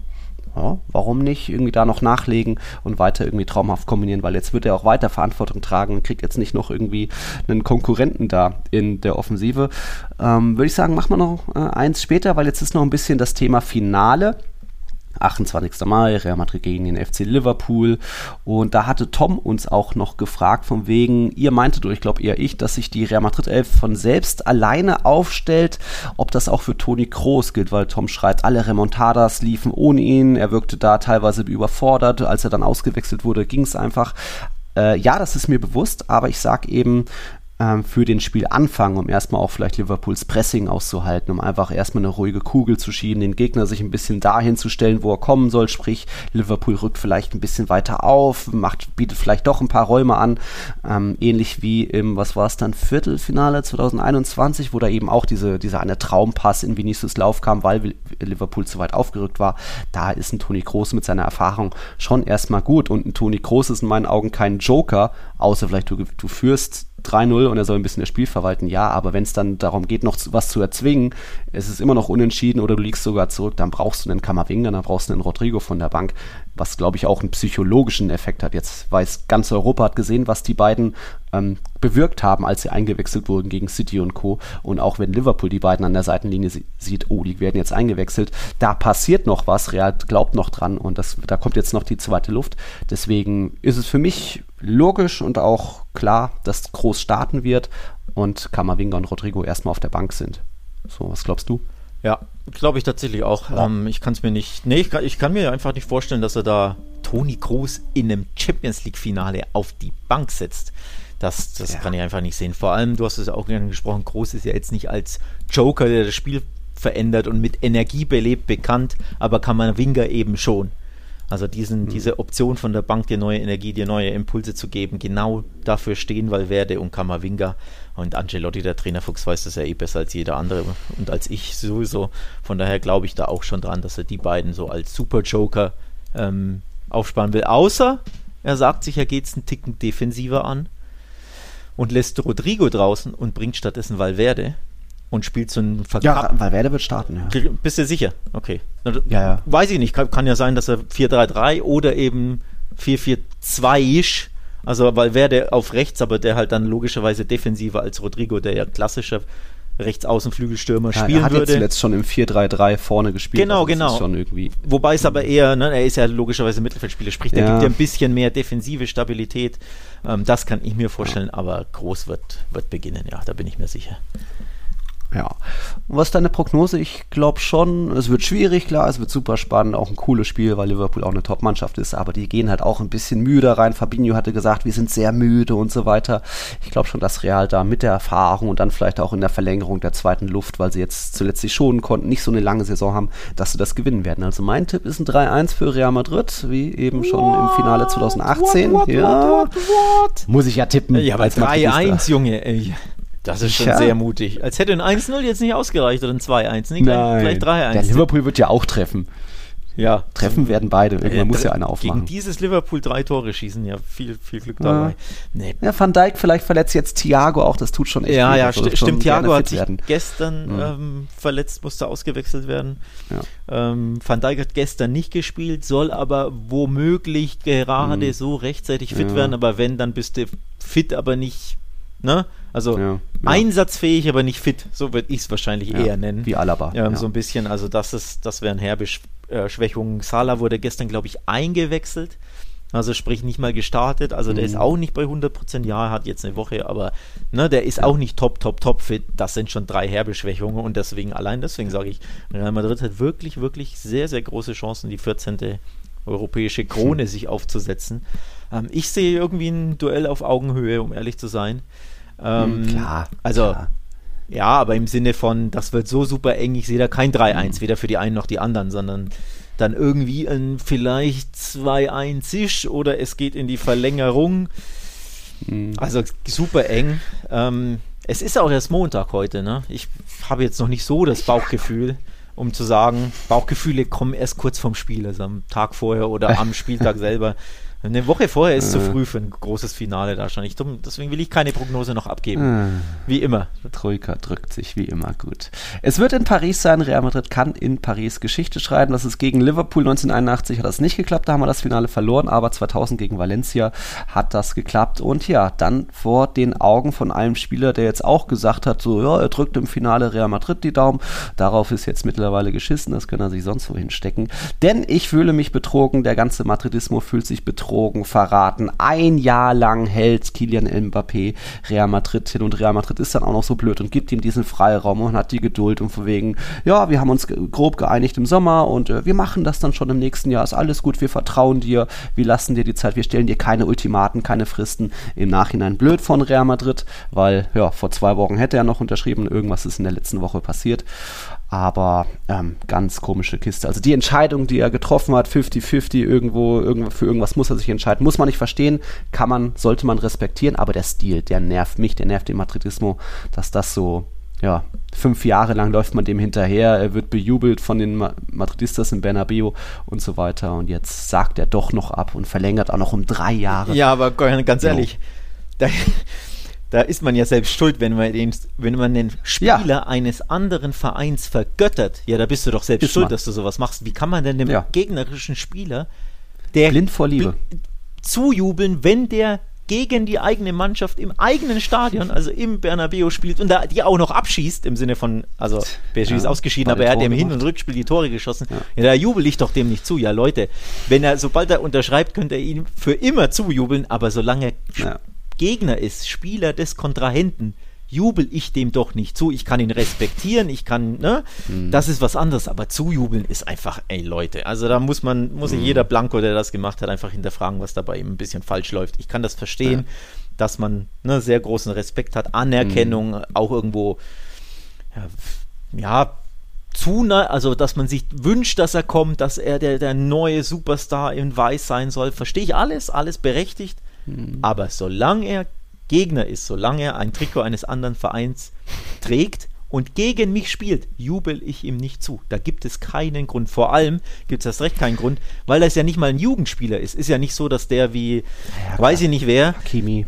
Speaker 1: ja, warum nicht irgendwie da noch nachlegen und weiter irgendwie traumhaft kombinieren, weil jetzt wird er auch weiter Verantwortung tragen und kriegt jetzt nicht noch irgendwie einen Konkurrenten da in der Offensive. Ähm, Würde ich sagen, machen wir noch äh, eins später, weil jetzt ist noch ein bisschen das Thema Finale. 28. Mai, Real Madrid gegen den FC Liverpool. Und da hatte Tom uns auch noch gefragt, von wegen, ihr meintet, oder ich glaube eher ich, dass sich die Real Madrid 11 von selbst alleine aufstellt, ob das auch für Toni Kroos gilt, weil Tom schreibt, alle Remontadas liefen ohne ihn, er wirkte da teilweise überfordert, als er dann ausgewechselt wurde, ging es einfach äh, ja, das ist mir bewusst, aber ich sage eben, ähm, für den Spielanfang, um erstmal auch vielleicht Liverpools Pressing auszuhalten, um einfach erstmal eine ruhige Kugel zu schieben, den Gegner sich ein bisschen dahin zu stellen, wo er kommen soll, sprich Liverpool rückt vielleicht ein bisschen weiter auf, macht, bietet vielleicht doch ein paar Räume an, ähm, ähnlich wie im, was war es dann, Viertelfinale 2021, wo da eben auch diese, dieser eine Traumpass in Vinicius Lauf kam, weil Liverpool zu weit aufgerückt war, da ist ein Toni Kroos mit seiner Erfahrung schon erstmal gut. Und ein Toni Kroos ist in meinen Augen kein Joker, außer vielleicht du, du führst 3-0 und er soll ein bisschen das Spiel verwalten, ja, aber wenn es dann darum geht, noch was zu erzwingen, es ist immer noch unentschieden oder du liegst sogar zurück, dann brauchst du einen Kammerwinger, dann brauchst du einen Rodrigo von der Bank, was glaube ich auch einen psychologischen Effekt hat. Jetzt weiß ganz Europa hat gesehen, was die beiden ähm, bewirkt haben, als sie eingewechselt wurden gegen City und Co. Und auch wenn Liverpool die beiden an der Seitenlinie sieht, oh, die werden jetzt eingewechselt, da passiert noch was, Real glaubt noch dran und das, da kommt jetzt noch die zweite Luft. Deswegen ist es für mich logisch und auch klar, dass groß starten wird und Kamavinga und Rodrigo erstmal auf der Bank sind. So, was glaubst du?
Speaker 2: Ja, glaube ich tatsächlich auch. Ja. Ähm, ich kann es mir nicht. Nee, ich kann, ich kann, mir einfach nicht vorstellen, dass er da Toni Kroos in einem Champions League-Finale auf die Bank setzt. Das, das ja. kann ich einfach nicht sehen. Vor allem, du hast es ja auch angesprochen, Groß ist ja jetzt nicht als Joker, der das Spiel verändert und mit Energie belebt, bekannt, aber Kamavinga eben schon. Also diesen, mhm. diese Option von der Bank, dir neue Energie, dir neue Impulse zu geben, genau dafür stehen Valverde und Kamavinga. Und Angelotti, der Trainerfuchs, weiß das ja eh besser als jeder andere und als ich sowieso. Von daher glaube ich da auch schon dran, dass er die beiden so als Super Joker ähm, aufsparen will. Außer er sagt sich, er geht es einen Ticken defensiver an und lässt Rodrigo draußen und bringt stattdessen Valverde und spielt so ein
Speaker 1: Ja, Valverde wird starten, ja.
Speaker 2: Bist du sicher? Okay.
Speaker 1: Ja, ja.
Speaker 2: Weiß ich nicht. Kann, kann ja sein, dass er 4-3-3 oder eben 4-4-2 ist. Also Valverde auf rechts, aber der halt dann logischerweise defensiver als Rodrigo, der ja klassischer Rechtsaußenflügelstürmer ja, spielen er hat würde.
Speaker 1: Zuletzt schon im 4-3-3 vorne gespielt.
Speaker 2: Genau, also genau. Wobei es aber eher, ne, er ist ja logischerweise Mittelfeldspieler, sprich, der ja. gibt ja ein bisschen mehr defensive Stabilität. Ähm, das kann ich mir vorstellen, aber groß wird, wird beginnen, ja, da bin ich mir sicher.
Speaker 1: Ja. Was ist deine Prognose? Ich glaube schon, es wird schwierig, klar, es wird super spannend, auch ein cooles Spiel, weil Liverpool auch eine Top-Mannschaft ist, aber die gehen halt auch ein bisschen müde rein. Fabinho hatte gesagt, wir sind sehr müde und so weiter. Ich glaube schon, dass Real da mit der Erfahrung und dann vielleicht auch in der Verlängerung der zweiten Luft, weil sie jetzt zuletzt sich schonen konnten, nicht so eine lange Saison haben, dass sie das gewinnen werden. Also mein Tipp ist ein 3-1 für Real Madrid, wie eben schon what? im Finale 2018. What, what, ja. Muss ich ja tippen.
Speaker 2: Ja, aber 3-1, Junge. Ey. Das ist schon ja. sehr mutig. Als hätte ein 1-0 jetzt nicht ausgereicht oder ein 2-1. Nee,
Speaker 1: gleich, gleich 3-1. Der Liverpool wird ja auch treffen.
Speaker 2: Ja.
Speaker 1: Treffen werden beide. Irgendwann äh, muss ja einer aufmachen.
Speaker 2: Gegen dieses Liverpool drei Tore schießen, ja, viel, viel Glück
Speaker 1: dabei. Ja. Nee. ja, Van Dijk vielleicht verletzt jetzt Thiago auch, das tut schon
Speaker 2: echt Ja, ja, st stimmt. Thiago hat sich werden. gestern mhm. ähm, verletzt, musste ausgewechselt werden. Ja. Ähm, Van Dijk hat gestern nicht gespielt, soll aber womöglich gerade mhm. so rechtzeitig fit ja. werden, aber wenn, dann bist du fit, aber nicht Ne? Also ja, ja. einsatzfähig, aber nicht fit. So würde ich es wahrscheinlich ja, eher nennen.
Speaker 1: Wie Alaba.
Speaker 2: Ähm, so ein bisschen. Also das ist, das wären herbe äh, Schwächungen. Sala wurde gestern, glaube ich, eingewechselt. Also sprich nicht mal gestartet. Also mhm. der ist mhm. auch nicht bei 100%. Ja, er hat jetzt eine Woche, aber ne, der ist auch nicht top, top, top fit. Das sind schon drei herbe Schwächungen und deswegen, allein deswegen sage ich, Real Madrid hat wirklich, wirklich sehr, sehr große Chancen, die 14. europäische Krone sich aufzusetzen. Ähm, ich sehe irgendwie ein Duell auf Augenhöhe, um ehrlich zu sein. Ähm,
Speaker 1: hm, klar.
Speaker 2: Also,
Speaker 1: klar.
Speaker 2: ja, aber im Sinne von, das wird so super eng, ich sehe da kein 3-1, mhm. weder für die einen noch die anderen, sondern dann irgendwie ein vielleicht 2-1 ist oder es geht in die Verlängerung. Mhm. Also super eng. Ähm, es ist auch erst Montag heute, ne? Ich habe jetzt noch nicht so das Bauchgefühl, um zu sagen, Bauchgefühle kommen erst kurz vom Spiel, also am Tag vorher oder am Spieltag selber. Eine Woche vorher ist äh. zu früh für ein großes Finale da schon. Ich, deswegen will ich keine Prognose noch abgeben. Äh. Wie immer.
Speaker 1: Troika drückt sich wie immer gut. Es wird in Paris sein. Real Madrid kann in Paris Geschichte schreiben. Das ist gegen Liverpool 1981 hat das nicht geklappt. Da haben wir das Finale verloren. Aber 2000 gegen Valencia hat das geklappt. Und ja, dann vor den Augen von einem Spieler, der jetzt auch gesagt hat, so, ja, er drückt im Finale Real Madrid die Daumen. Darauf ist jetzt mittlerweile geschissen. Das können er sich sonst wohin stecken. Denn ich fühle mich betrogen. Der ganze Madridismo fühlt sich betrogen betrogen, verraten. Ein Jahr lang hält Kilian Mbappé Real Madrid hin und Real Madrid ist dann auch noch so blöd und gibt ihm diesen Freiraum und hat die Geduld und von wegen, ja, wir haben uns grob geeinigt im Sommer und äh, wir machen das dann schon im nächsten Jahr, ist alles gut, wir vertrauen dir, wir lassen dir die Zeit, wir stellen dir keine Ultimaten, keine Fristen. Im Nachhinein blöd von Real Madrid, weil, ja, vor zwei Wochen hätte er noch unterschrieben, irgendwas ist in der letzten Woche passiert. Aber ähm, ganz komische Kiste. Also die Entscheidung, die er getroffen hat, 50-50, irgendwo, irgendwo, für irgendwas muss er sich entscheiden. Muss man nicht verstehen, kann man, sollte man respektieren, aber der Stil, der nervt mich, der nervt den Madridismo, dass das so, ja, fünf Jahre lang läuft man dem hinterher, er wird bejubelt von den Madridistas in Bernabeu und so weiter und jetzt sagt er doch noch ab und verlängert auch noch um drei Jahre.
Speaker 2: Ja, aber ganz ehrlich, ja. da ist man ja selbst schuld, wenn man den, wenn man den Spieler ja. eines anderen Vereins vergöttert. Ja, da bist du doch selbst ist schuld, man. dass du sowas machst. Wie kann man denn dem ja. gegnerischen Spieler,
Speaker 1: der blind vor Liebe,
Speaker 2: zujubeln, wenn der gegen die eigene Mannschaft im eigenen Stadion, also im Bernabeu spielt und da die auch noch abschießt, im Sinne von, also PSG ja, ist ausgeschieden, aber er hat ja im Hin- und Rückspiel die Tore geschossen. Ja. ja. da jubel ich doch dem nicht zu. Ja, Leute, wenn er, sobald er unterschreibt, könnte er ihm für immer zujubeln, aber solange ja. Gegner ist, Spieler des Kontrahenten, jubel ich dem doch nicht zu. Ich kann ihn respektieren, ich kann, ne? Mhm. Das ist was anderes, aber zujubeln ist einfach, ey Leute, also da muss man, muss sich mhm. jeder Blanco, der das gemacht hat, einfach hinterfragen, was dabei ihm ein bisschen falsch läuft. Ich kann das verstehen, ja. dass man ne, sehr großen Respekt hat, Anerkennung, mhm. auch irgendwo, ja, ja zu, also dass man sich wünscht, dass er kommt, dass er der, der neue Superstar in Weiß sein soll, verstehe ich alles, alles berechtigt. Mhm. Aber solange er Gegner ist, solange er ein Trikot eines anderen Vereins trägt und gegen mich spielt, jubel ich ihm nicht zu. Da gibt es keinen Grund. Vor allem gibt es das recht keinen Grund, weil das ja nicht mal ein Jugendspieler ist. Ist ja nicht so, dass der wie, ja, weiß ich nicht wer,
Speaker 1: Kimi.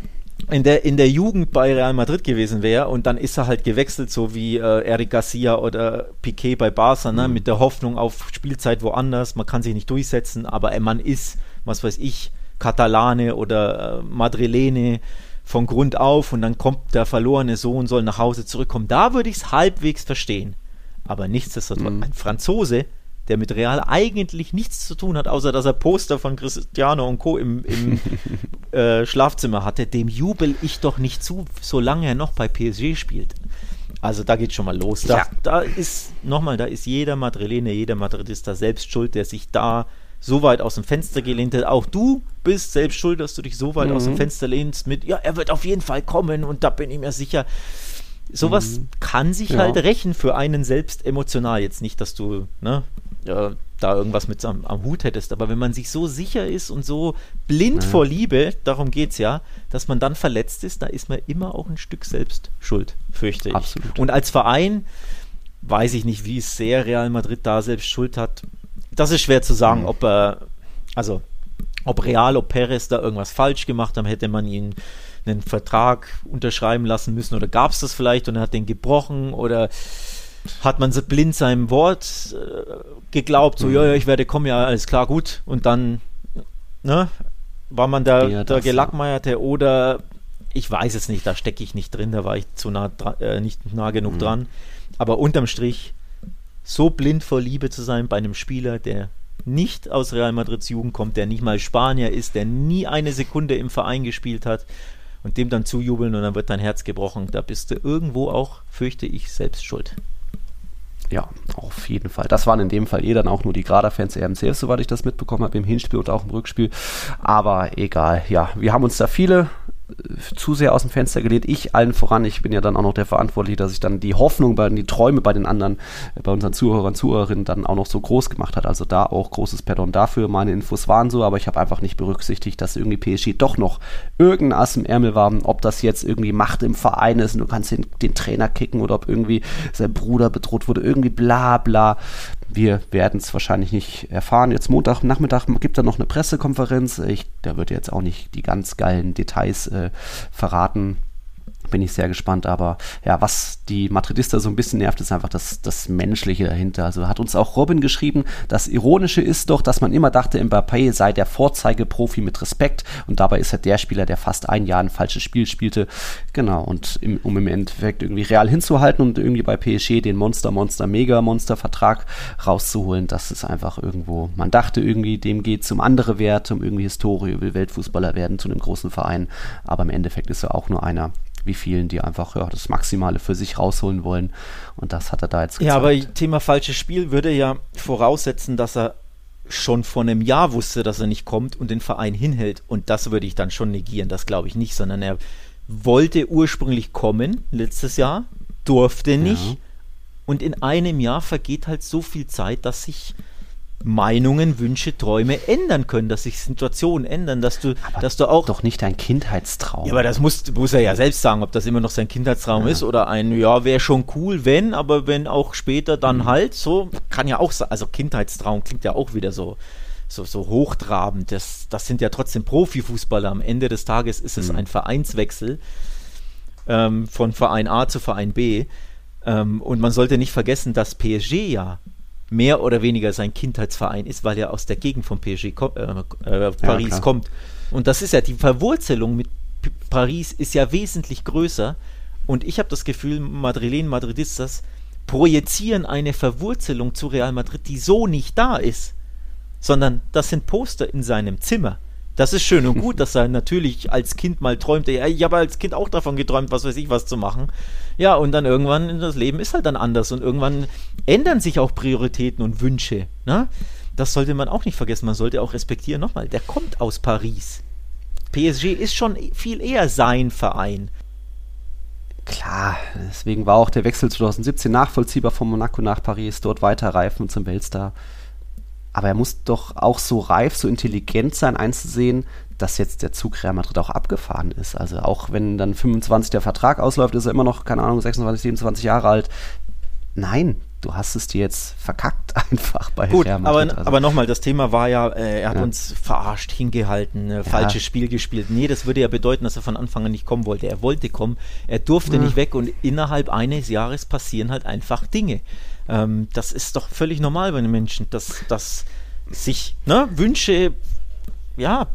Speaker 2: In der, in der Jugend bei Real Madrid gewesen wäre und dann ist er halt gewechselt, so wie äh, Eric Garcia oder Piquet bei Barca, ne? Mhm. mit der Hoffnung auf Spielzeit woanders. Man kann sich nicht durchsetzen, aber man ist, was weiß ich, Katalane oder äh, Madrilene von Grund auf und dann kommt der verlorene Sohn, soll nach Hause zurückkommen. Da würde ich es halbwegs verstehen. Aber nichtsdestotrotz, mhm. ein Franzose, der mit Real eigentlich nichts zu tun hat, außer dass er Poster von Cristiano und Co. im, im äh, Schlafzimmer hatte, dem jubel ich doch nicht zu, solange er noch bei PSG spielt. Also da geht schon mal los. Da, ja. da ist, nochmal, da ist jeder Madrilene, jeder Madridista selbst schuld, der sich da so weit aus dem Fenster gelehnt hat. Auch du bist selbst schuld, dass du dich so weit mhm. aus dem mhm. Fenster lehnst mit, ja, er wird auf jeden Fall kommen und da bin ich mir sicher. Sowas mhm. kann sich ja. halt rächen für einen selbst emotional. Jetzt nicht, dass du ne, ja, da irgendwas mit am, am, Hut hättest, aber wenn man sich so sicher ist und so blind ja. vor Liebe, darum geht es ja, dass man dann verletzt ist, da ist man immer auch ein Stück selbst schuld, fürchte ich. Absolut. Und als Verein weiß ich nicht, wie sehr Real Madrid da selbst Schuld hat das ist schwer zu sagen, mhm. ob er, also ob Real, ob Perez da irgendwas falsch gemacht haben, hätte man ihn einen Vertrag unterschreiben lassen müssen oder gab es das vielleicht und er hat den gebrochen oder hat man so blind seinem Wort äh, geglaubt, so, mhm. ja, ja, ich werde kommen, ja, alles klar, gut und dann, ne, war man da ja, der Gelackmeierte oder ich weiß es nicht, da stecke ich nicht drin, da war ich zu nah, äh, nicht nah genug mhm. dran, aber unterm Strich so blind vor Liebe zu sein bei einem Spieler, der nicht aus Real Madrids Jugend kommt, der nicht mal Spanier ist, der nie eine Sekunde im Verein gespielt hat und dem dann zujubeln und dann wird dein Herz gebrochen. Da bist du irgendwo auch, fürchte ich, selbst schuld.
Speaker 1: Ja, auf jeden Fall. Das waren in dem Fall eh dann auch nur die Grader-Fans RMCF, soweit ich das mitbekommen habe, im Hinspiel und auch im Rückspiel. Aber egal, ja, wir haben uns da viele zu sehr aus dem Fenster gelehnt. Ich allen voran, ich bin ja dann auch noch der Verantwortliche, dass ich dann die Hoffnung bei die Träume bei den anderen, äh, bei unseren Zuhörern, Zuhörerinnen dann auch noch so groß gemacht hat. Also da auch großes Pardon dafür. Meine Infos waren so, aber ich habe einfach nicht berücksichtigt, dass irgendwie PSG doch noch irgendein Ass im Ärmel war. Ob das jetzt irgendwie Macht im Verein ist und du kannst den, den Trainer kicken oder ob irgendwie sein Bruder bedroht wurde, irgendwie bla bla. Wir werden es wahrscheinlich nicht erfahren. Jetzt Montagnachmittag gibt da noch eine Pressekonferenz. Ich, da wird jetzt auch nicht die ganz geilen Details äh, verraten bin ich sehr gespannt. Aber ja, was die Madridista so ein bisschen nervt, ist einfach das, das Menschliche dahinter. Also hat uns auch Robin geschrieben, das Ironische ist doch, dass man immer dachte, Mbappé sei der Vorzeigeprofi mit Respekt und dabei ist er der Spieler, der fast ein Jahr ein falsches Spiel spielte. Genau, und im, um im Endeffekt irgendwie real hinzuhalten und irgendwie bei PSG den Monster, Monster, Mega Monster Vertrag rauszuholen, das ist einfach irgendwo, man dachte irgendwie, dem geht es um andere Werte, um irgendwie Historie, will Weltfußballer werden zu einem großen Verein, aber im Endeffekt ist er auch nur einer wie vielen, die einfach ja, das Maximale für sich rausholen wollen. Und das hat er da jetzt
Speaker 2: gezeigt. Ja, aber Thema falsches Spiel würde ja voraussetzen, dass er schon vor einem Jahr wusste, dass er nicht kommt und den Verein hinhält. Und das würde ich dann schon negieren, das glaube ich nicht, sondern er wollte ursprünglich kommen, letztes Jahr, durfte nicht. Ja. Und in einem Jahr vergeht halt so viel Zeit, dass sich Meinungen, Wünsche, Träume ändern können, dass sich Situationen ändern, dass du, aber dass du auch.
Speaker 1: Doch nicht dein Kindheitstraum.
Speaker 2: Ja, aber das muss, muss er ja selbst sagen, ob das immer noch sein Kindheitstraum ja. ist oder ein, ja, wäre schon cool, wenn, aber wenn auch später dann mhm. halt, so, kann ja auch sein. Also Kindheitstraum klingt ja auch wieder so, so, so hochtrabend. Das, das sind ja trotzdem Profifußballer. Am Ende des Tages ist es mhm. ein Vereinswechsel. ähm, von Verein A zu Verein B. Ähm, und man sollte nicht vergessen, dass PSG ja mehr oder weniger sein Kindheitsverein ist, weil er aus der Gegend von PSG äh, äh, Paris ja, kommt. Und das ist ja die Verwurzelung mit P Paris ist ja wesentlich größer. Und ich habe das Gefühl, Madrilen, Madridistas projizieren eine Verwurzelung zu Real Madrid, die so nicht da ist, sondern das sind Poster in seinem Zimmer. Das ist schön und gut, dass er natürlich als Kind mal träumte. Ich habe als Kind auch davon geträumt, was weiß ich, was zu machen. Ja, und dann irgendwann, das Leben ist halt dann anders und irgendwann ändern sich auch Prioritäten und Wünsche. Ne? Das sollte man auch nicht vergessen. Man sollte auch respektieren. Nochmal, der kommt aus Paris. PSG ist schon viel eher sein Verein.
Speaker 1: Klar, deswegen war auch der Wechsel 2017 nachvollziehbar von Monaco nach Paris, dort weiterreifen zum Weltstar. Aber er muss doch auch so reif, so intelligent sein, einzusehen, dass jetzt der Zug Real Madrid auch abgefahren ist. Also auch wenn dann 25 der Vertrag ausläuft, ist er immer noch, keine Ahnung, 26, 27 Jahre alt. Nein, du hast es dir jetzt verkackt einfach bei
Speaker 2: Gut, Real Madrid. Aber, also. aber nochmal, das Thema war ja, äh, er hat ja. uns verarscht, hingehalten, äh, ja. falsches Spiel gespielt. Nee, das würde ja bedeuten, dass er von Anfang an nicht kommen wollte. Er wollte kommen, er durfte ja. nicht weg und innerhalb eines Jahres passieren halt einfach Dinge. Ähm, das ist doch völlig normal bei den Menschen, dass, dass sich ne, Wünsche, ja,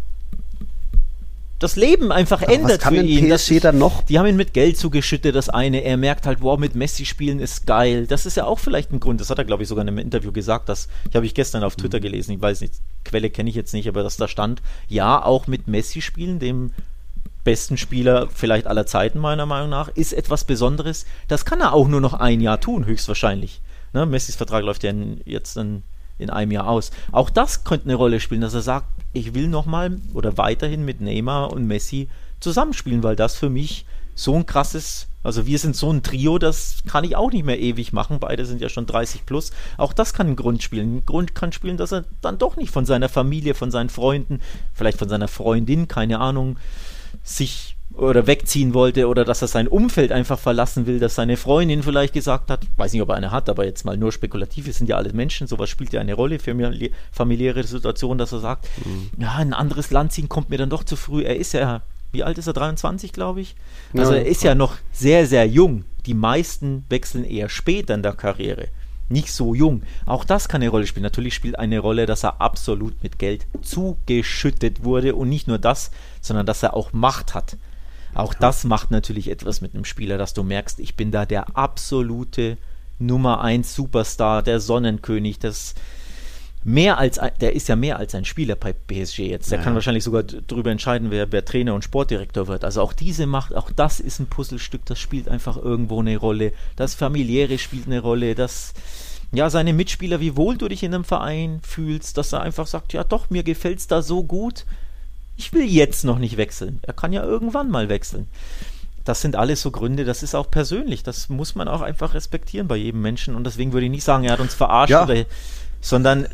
Speaker 2: das Leben einfach Aber ändert was
Speaker 1: kann für ihn. PSG das, dann noch?
Speaker 2: Die haben ihn mit Geld zugeschüttet, das eine. Er merkt halt, wow, mit Messi spielen ist geil. Das ist ja auch vielleicht ein Grund. Das hat er, glaube ich, sogar in einem Interview gesagt. Das habe ich gestern auf Twitter mhm. gelesen. Ich weiß nicht, Quelle kenne ich jetzt nicht, aber dass da stand, ja, auch mit Messi spielen, dem besten Spieler vielleicht aller Zeiten meiner Meinung nach, ist etwas Besonderes. Das kann er auch nur noch ein Jahr tun, höchstwahrscheinlich. Ne? Messis Vertrag läuft ja in, jetzt in, in einem Jahr aus. Auch das könnte eine Rolle spielen, dass er sagt, ich will nochmal oder weiterhin mit Neymar und Messi zusammenspielen, weil das für mich so ein krasses, also wir sind so ein Trio, das kann ich auch nicht mehr ewig machen. Beide sind ja schon 30 plus. Auch das kann ein Grund spielen. Ein Grund kann spielen, dass er dann doch nicht von seiner Familie, von seinen Freunden, vielleicht von seiner Freundin, keine Ahnung, sich oder wegziehen wollte oder dass er sein Umfeld einfach verlassen will, dass seine Freundin vielleicht gesagt hat, weiß nicht, ob er eine hat, aber jetzt mal nur spekulativ, wir sind ja alle Menschen, sowas spielt ja eine Rolle für familiäre Situation, dass er sagt, mhm. ja, ein anderes Land ziehen kommt mir dann doch zu früh. Er ist ja, wie alt ist er? 23, glaube ich. Also ja, er ist ja noch sehr, sehr jung. Die meisten wechseln eher später in der Karriere. Nicht so jung. Auch das kann eine Rolle spielen. Natürlich spielt eine Rolle, dass er absolut mit Geld zugeschüttet wurde und nicht nur das, sondern dass er auch Macht hat. Auch das macht natürlich etwas mit einem Spieler, dass du merkst, ich bin da der absolute Nummer 1 Superstar, der Sonnenkönig, das mehr als ein, der ist ja mehr als ein Spieler bei PSG jetzt. Der ja. kann wahrscheinlich sogar darüber entscheiden, wer, wer Trainer und Sportdirektor wird. Also auch diese Macht, auch das ist ein Puzzlestück, das spielt einfach irgendwo eine Rolle. Das familiäre spielt eine Rolle, das ja, seine Mitspieler, wie wohl du dich in einem Verein fühlst, dass er einfach sagt, ja doch, mir gefällt es da so gut, ich will jetzt noch nicht wechseln. Er kann ja irgendwann mal wechseln. Das sind alles so Gründe, das ist auch persönlich. Das muss man auch einfach respektieren bei jedem Menschen. Und deswegen würde ich nicht sagen, er hat uns verarscht, ja. oder, sondern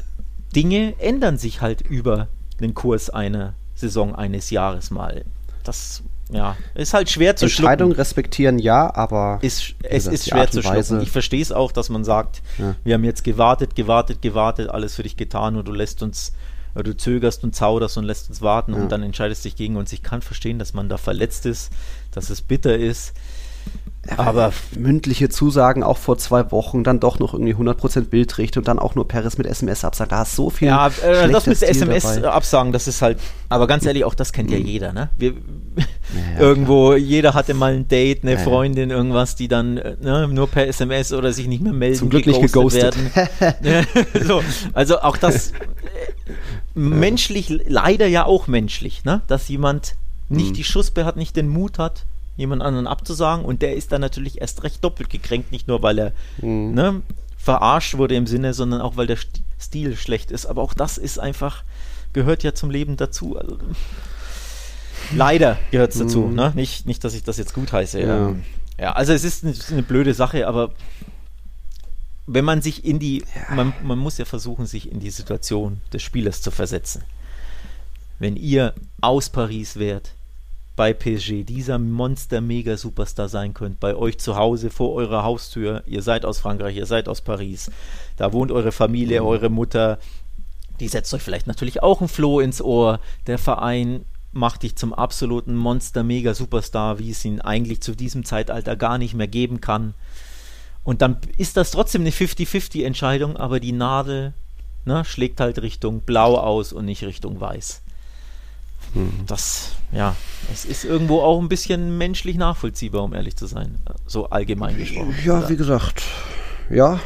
Speaker 2: Dinge ändern sich halt über den Kurs einer Saison, eines Jahres mal. Das ja, ist halt schwer zu
Speaker 1: Entscheidung schlucken. respektieren, ja, aber
Speaker 2: ist, es ist schwer zu schlucken. Ich verstehe es auch, dass man sagt, ja. wir haben jetzt gewartet, gewartet, gewartet, alles für dich getan und du lässt uns du zögerst und zauderst und lässt uns warten ja. und dann entscheidest dich gegen uns. Ich kann verstehen, dass man da verletzt ist, dass es bitter ist.
Speaker 1: Aber mündliche Zusagen auch vor zwei Wochen, dann doch noch irgendwie 100% Bildricht und dann auch nur Paris mit SMS absagen. Da ist so viel.
Speaker 2: Ja, äh, das mit SMS dabei. absagen, das ist halt. Aber ganz ehrlich, auch das kennt ja mhm. jeder, ne? Wir, ja, irgendwo, klar. jeder hatte mal ein Date, eine ja, Freundin, irgendwas, die dann äh, ne, nur per SMS oder sich nicht mehr melden,
Speaker 1: Zum Glück nicht geghostet
Speaker 2: werden. so, also auch das äh, menschlich, leider ja auch menschlich, ne? Dass jemand nicht mhm. die Schuspe hat, nicht den Mut hat, jemand anderen abzusagen und der ist dann natürlich erst recht doppelt gekränkt, nicht nur weil er mhm. ne, verarscht wurde im Sinne, sondern auch weil der Stil schlecht ist. Aber auch das ist einfach, gehört ja zum Leben dazu. Also, leider gehört es dazu, mhm. ne? Nicht, nicht, dass ich das jetzt gut heiße. Ja, ja also es ist eine, eine, blöde Sache, aber wenn man sich in die, ja. man, man muss ja versuchen, sich in die Situation des Spielers zu versetzen. Wenn ihr aus Paris wärt, bei PSG dieser Monster-Mega-Superstar sein könnt, bei euch zu Hause vor eurer Haustür. Ihr seid aus Frankreich, ihr seid aus Paris. Da wohnt eure Familie, mhm. eure Mutter. Die setzt euch vielleicht natürlich auch ein Floh ins Ohr. Der Verein macht dich zum absoluten Monster-Mega-Superstar, wie es ihn eigentlich zu diesem Zeitalter gar nicht mehr geben kann. Und dann ist das trotzdem eine 50-50-Entscheidung, aber die Nadel ne, schlägt halt Richtung Blau aus und nicht Richtung Weiß. Hm. Das, ja, es ist irgendwo auch ein bisschen menschlich nachvollziehbar, um ehrlich zu sein. So allgemein gesprochen.
Speaker 1: Ja, oder? wie gesagt, ja,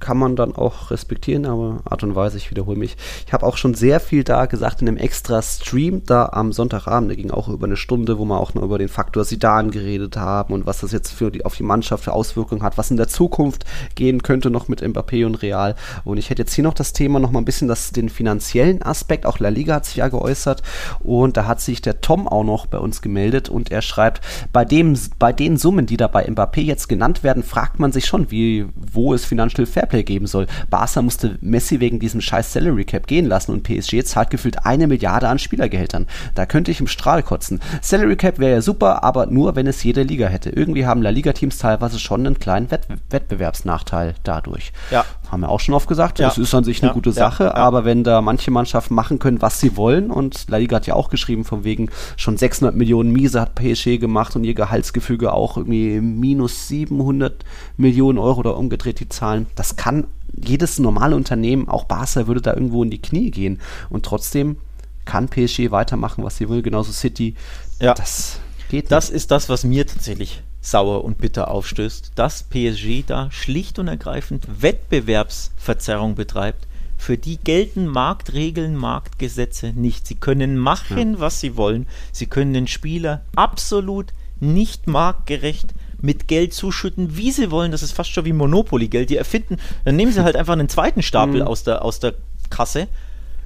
Speaker 1: kann man dann auch respektieren, aber Art und Weise, ich wiederhole mich. Ich habe auch schon sehr viel da gesagt in einem extra Stream, da am Sonntagabend, der ging auch über eine Stunde, wo wir auch noch über den Faktor Sidan geredet haben und was das jetzt für die, auf die Mannschaft für Auswirkungen hat, was in der Zukunft gehen könnte noch mit Mbappé und Real. Und ich hätte jetzt hier noch das Thema noch mal ein bisschen das, den finanziellen Aspekt, auch La Liga hat sich ja geäußert und da hat sich der Tom auch noch bei uns gemeldet und er schreibt, bei, dem, bei den Summen, die da bei Mbappé jetzt genannt werden, fragt man sich schon, wie, wo es Financial Fairplay geben soll. Barca musste Messi wegen diesem scheiß Salary Cap gehen lassen und PSG zahlt gefühlt eine Milliarde an Spielergehältern. Da könnte ich im Strahl kotzen. Salary Cap wäre ja super, aber nur, wenn es jede Liga hätte. Irgendwie haben La Liga-Teams teilweise schon einen kleinen Wett Wettbewerbsnachteil dadurch.
Speaker 2: Ja.
Speaker 1: Haben wir auch schon oft gesagt, ja. das ist an sich eine ja. gute Sache, ja. aber wenn da manche Mannschaften machen können, was sie wollen und La Liga hat ja auch geschrieben, von wegen schon 600 Millionen Miese hat PSG gemacht und ihr Gehaltsgefüge auch irgendwie minus 700 Millionen Euro oder umgedreht die Zahlen. Das kann jedes normale Unternehmen, auch Barca würde da irgendwo in die Knie gehen und trotzdem kann PSG weitermachen, was sie will, genauso City.
Speaker 2: Ja. Das geht nicht. Das ist das, was mir tatsächlich sauer und bitter aufstößt, dass PSG da schlicht und ergreifend Wettbewerbsverzerrung betreibt. Für die gelten Marktregeln, Marktgesetze nicht. Sie können machen, ja. was sie wollen. Sie können den Spieler absolut nicht marktgerecht mit Geld zuschütten, wie sie wollen. Das ist fast schon wie Monopoly-Geld. Die erfinden, dann nehmen sie halt einfach einen zweiten Stapel mhm. aus, der, aus der Kasse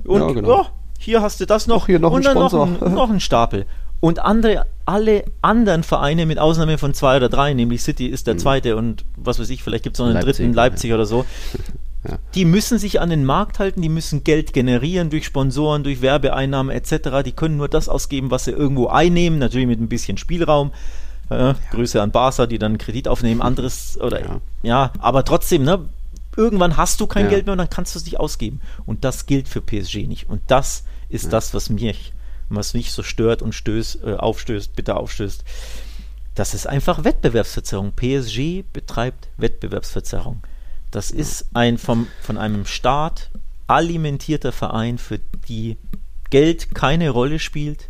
Speaker 2: und ja, genau. oh, hier hast du das noch,
Speaker 1: hier noch
Speaker 2: und
Speaker 1: dann
Speaker 2: noch ein, noch ein Stapel. Und andere, alle anderen Vereine, mit Ausnahme von zwei oder drei, nämlich City ist der mhm. zweite und was weiß ich, vielleicht gibt es noch einen Leipzig, dritten, Leipzig ja. oder so, ja. die müssen sich an den Markt halten, die müssen Geld generieren durch Sponsoren, durch Werbeeinnahmen etc. Die können nur das ausgeben, was sie irgendwo einnehmen, natürlich mit ein bisschen Spielraum. Äh, ja. Grüße an Barca, die dann Kredit aufnehmen, anderes oder ja, ja aber trotzdem, ne? Irgendwann hast du kein Geld mehr und dann kannst du es nicht ausgeben. Und das gilt für PSG nicht. Und das ist das, was mich was mich so stört und stößt, äh, aufstößt, bitte aufstößt. Das ist einfach Wettbewerbsverzerrung. PSG betreibt Wettbewerbsverzerrung. Das ist ein vom, von einem Staat alimentierter Verein, für die Geld keine Rolle spielt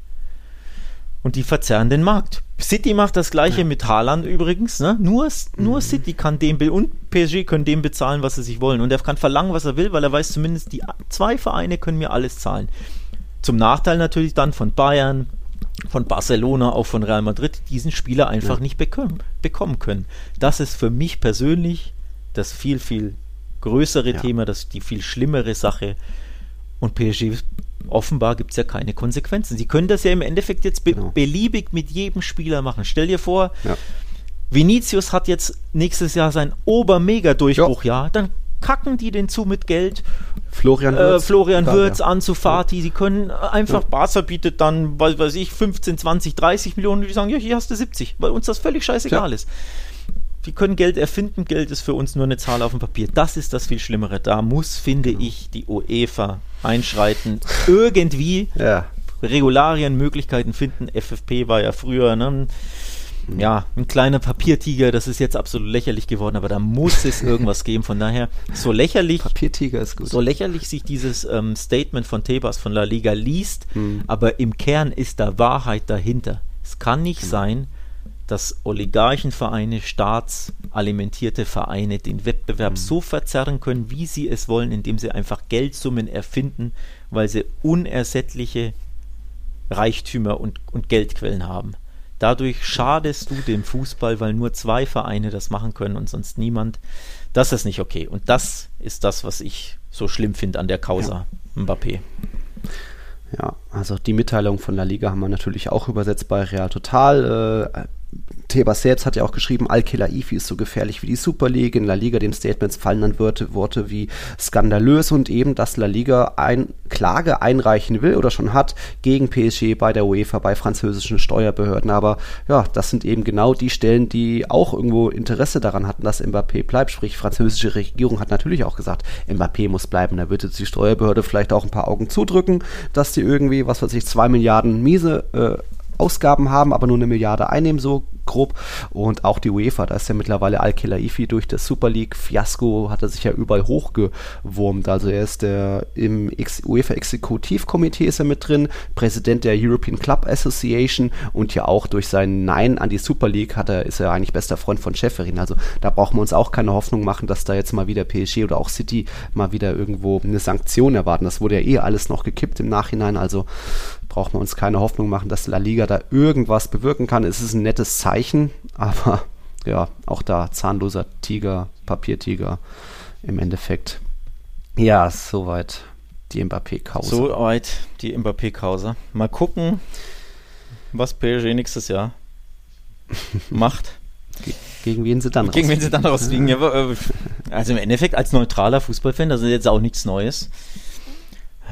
Speaker 2: und die verzerren den Markt. City macht das gleiche ja. mit Haaland übrigens. Ne? Nur, nur mhm. City kann dem und PSG können dem bezahlen, was sie sich wollen. Und er kann verlangen, was er will, weil er weiß zumindest, die zwei Vereine können mir alles zahlen. Zum Nachteil natürlich dann von Bayern, von Barcelona, auch von Real Madrid, diesen Spieler einfach ja. nicht bekommen, bekommen können. Das ist für mich persönlich das viel, viel größere ja. Thema, das die viel schlimmere Sache. Und PSG, offenbar gibt es ja keine Konsequenzen. Sie können das ja im Endeffekt jetzt be genau. beliebig mit jedem Spieler machen. Stell dir vor, ja. Vinicius hat jetzt nächstes Jahr sein Ober-Mega-Durchbruchjahr, dann kacken die den zu mit Geld.
Speaker 1: Florian
Speaker 2: äh, Wirtz, äh, Florian Wirtz ja. an zu Fati. Sie können einfach, ja. Barca bietet dann, was weiß ich, 15, 20, 30 Millionen und die sagen, ja, hier hast du 70, weil uns das völlig scheißegal ja. ist. Wir können Geld erfinden, Geld ist für uns nur eine Zahl auf dem Papier. Das ist das viel Schlimmere. Da muss, finde genau. ich, die UEFA einschreiten. Irgendwie Regularien, Möglichkeiten finden. FFP war ja früher, ne? ja, ein kleiner Papiertiger, das ist jetzt absolut lächerlich geworden, aber da muss es irgendwas geben. Von daher, so lächerlich,
Speaker 1: Papiertiger ist gut.
Speaker 2: so lächerlich sich dieses ähm, Statement von Tebas von La Liga liest, hm. aber im Kern ist da Wahrheit dahinter. Es kann nicht hm. sein, dass Oligarchenvereine, staatsalimentierte Vereine den Wettbewerb hm. so verzerren können, wie sie es wollen, indem sie einfach Geldsummen erfinden, weil sie unersättliche Reichtümer und, und Geldquellen haben. Dadurch schadest du dem Fußball, weil nur zwei Vereine das machen können und sonst niemand. Das ist nicht okay. Und das ist das, was ich so schlimm finde an der Causa ja. Mbappé.
Speaker 1: Ja, also die Mitteilung von La Liga haben wir natürlich auch übersetzt bei Real Total. Äh, Tebas selbst hat ja auch geschrieben, Al-Khelaifi ist so gefährlich wie die Super League. In La Liga den Statements fallen dann Worte, Worte wie skandalös und eben, dass La Liga ein Klage einreichen will oder schon hat gegen PSG bei der UEFA, bei französischen Steuerbehörden. Aber ja, das sind eben genau die Stellen, die auch irgendwo Interesse daran hatten, dass Mbappé bleibt. Sprich, französische Regierung hat natürlich auch gesagt, Mbappé muss bleiben. Da wird jetzt die Steuerbehörde vielleicht auch ein paar Augen zudrücken, dass die irgendwie, was weiß ich, zwei Milliarden miese äh, Ausgaben haben, aber nur eine Milliarde einnehmen, so grob. Und auch die UEFA, da ist ja mittlerweile Al-Khelaifi durch das Super League-Fiasko, hat er sich ja überall hochgewurmt. Also er ist der im UEFA-Exekutivkomitee ist er mit drin, Präsident der European Club Association und ja auch durch sein Nein an die Super League hat er, ist er eigentlich bester Freund von Schäferin. Also da brauchen wir uns auch keine Hoffnung machen, dass da jetzt mal wieder PSG oder auch City mal wieder irgendwo eine Sanktion erwarten. Das wurde ja eh alles noch gekippt im Nachhinein. Also braucht man uns keine Hoffnung machen, dass La Liga da irgendwas bewirken kann. Es ist ein nettes Zeichen, aber ja, auch da zahnloser Tiger, Papiertiger im Endeffekt. Ja, soweit die Mbappé-Kause.
Speaker 2: Soweit die Mbappé-Kause. Mal gucken, was PSG nächstes Jahr macht.
Speaker 1: Gegen wen sie dann
Speaker 2: Gegen wen sie dann rausfliegen. Ja, äh, also im Endeffekt als neutraler Fußballfan, das ist jetzt auch nichts Neues,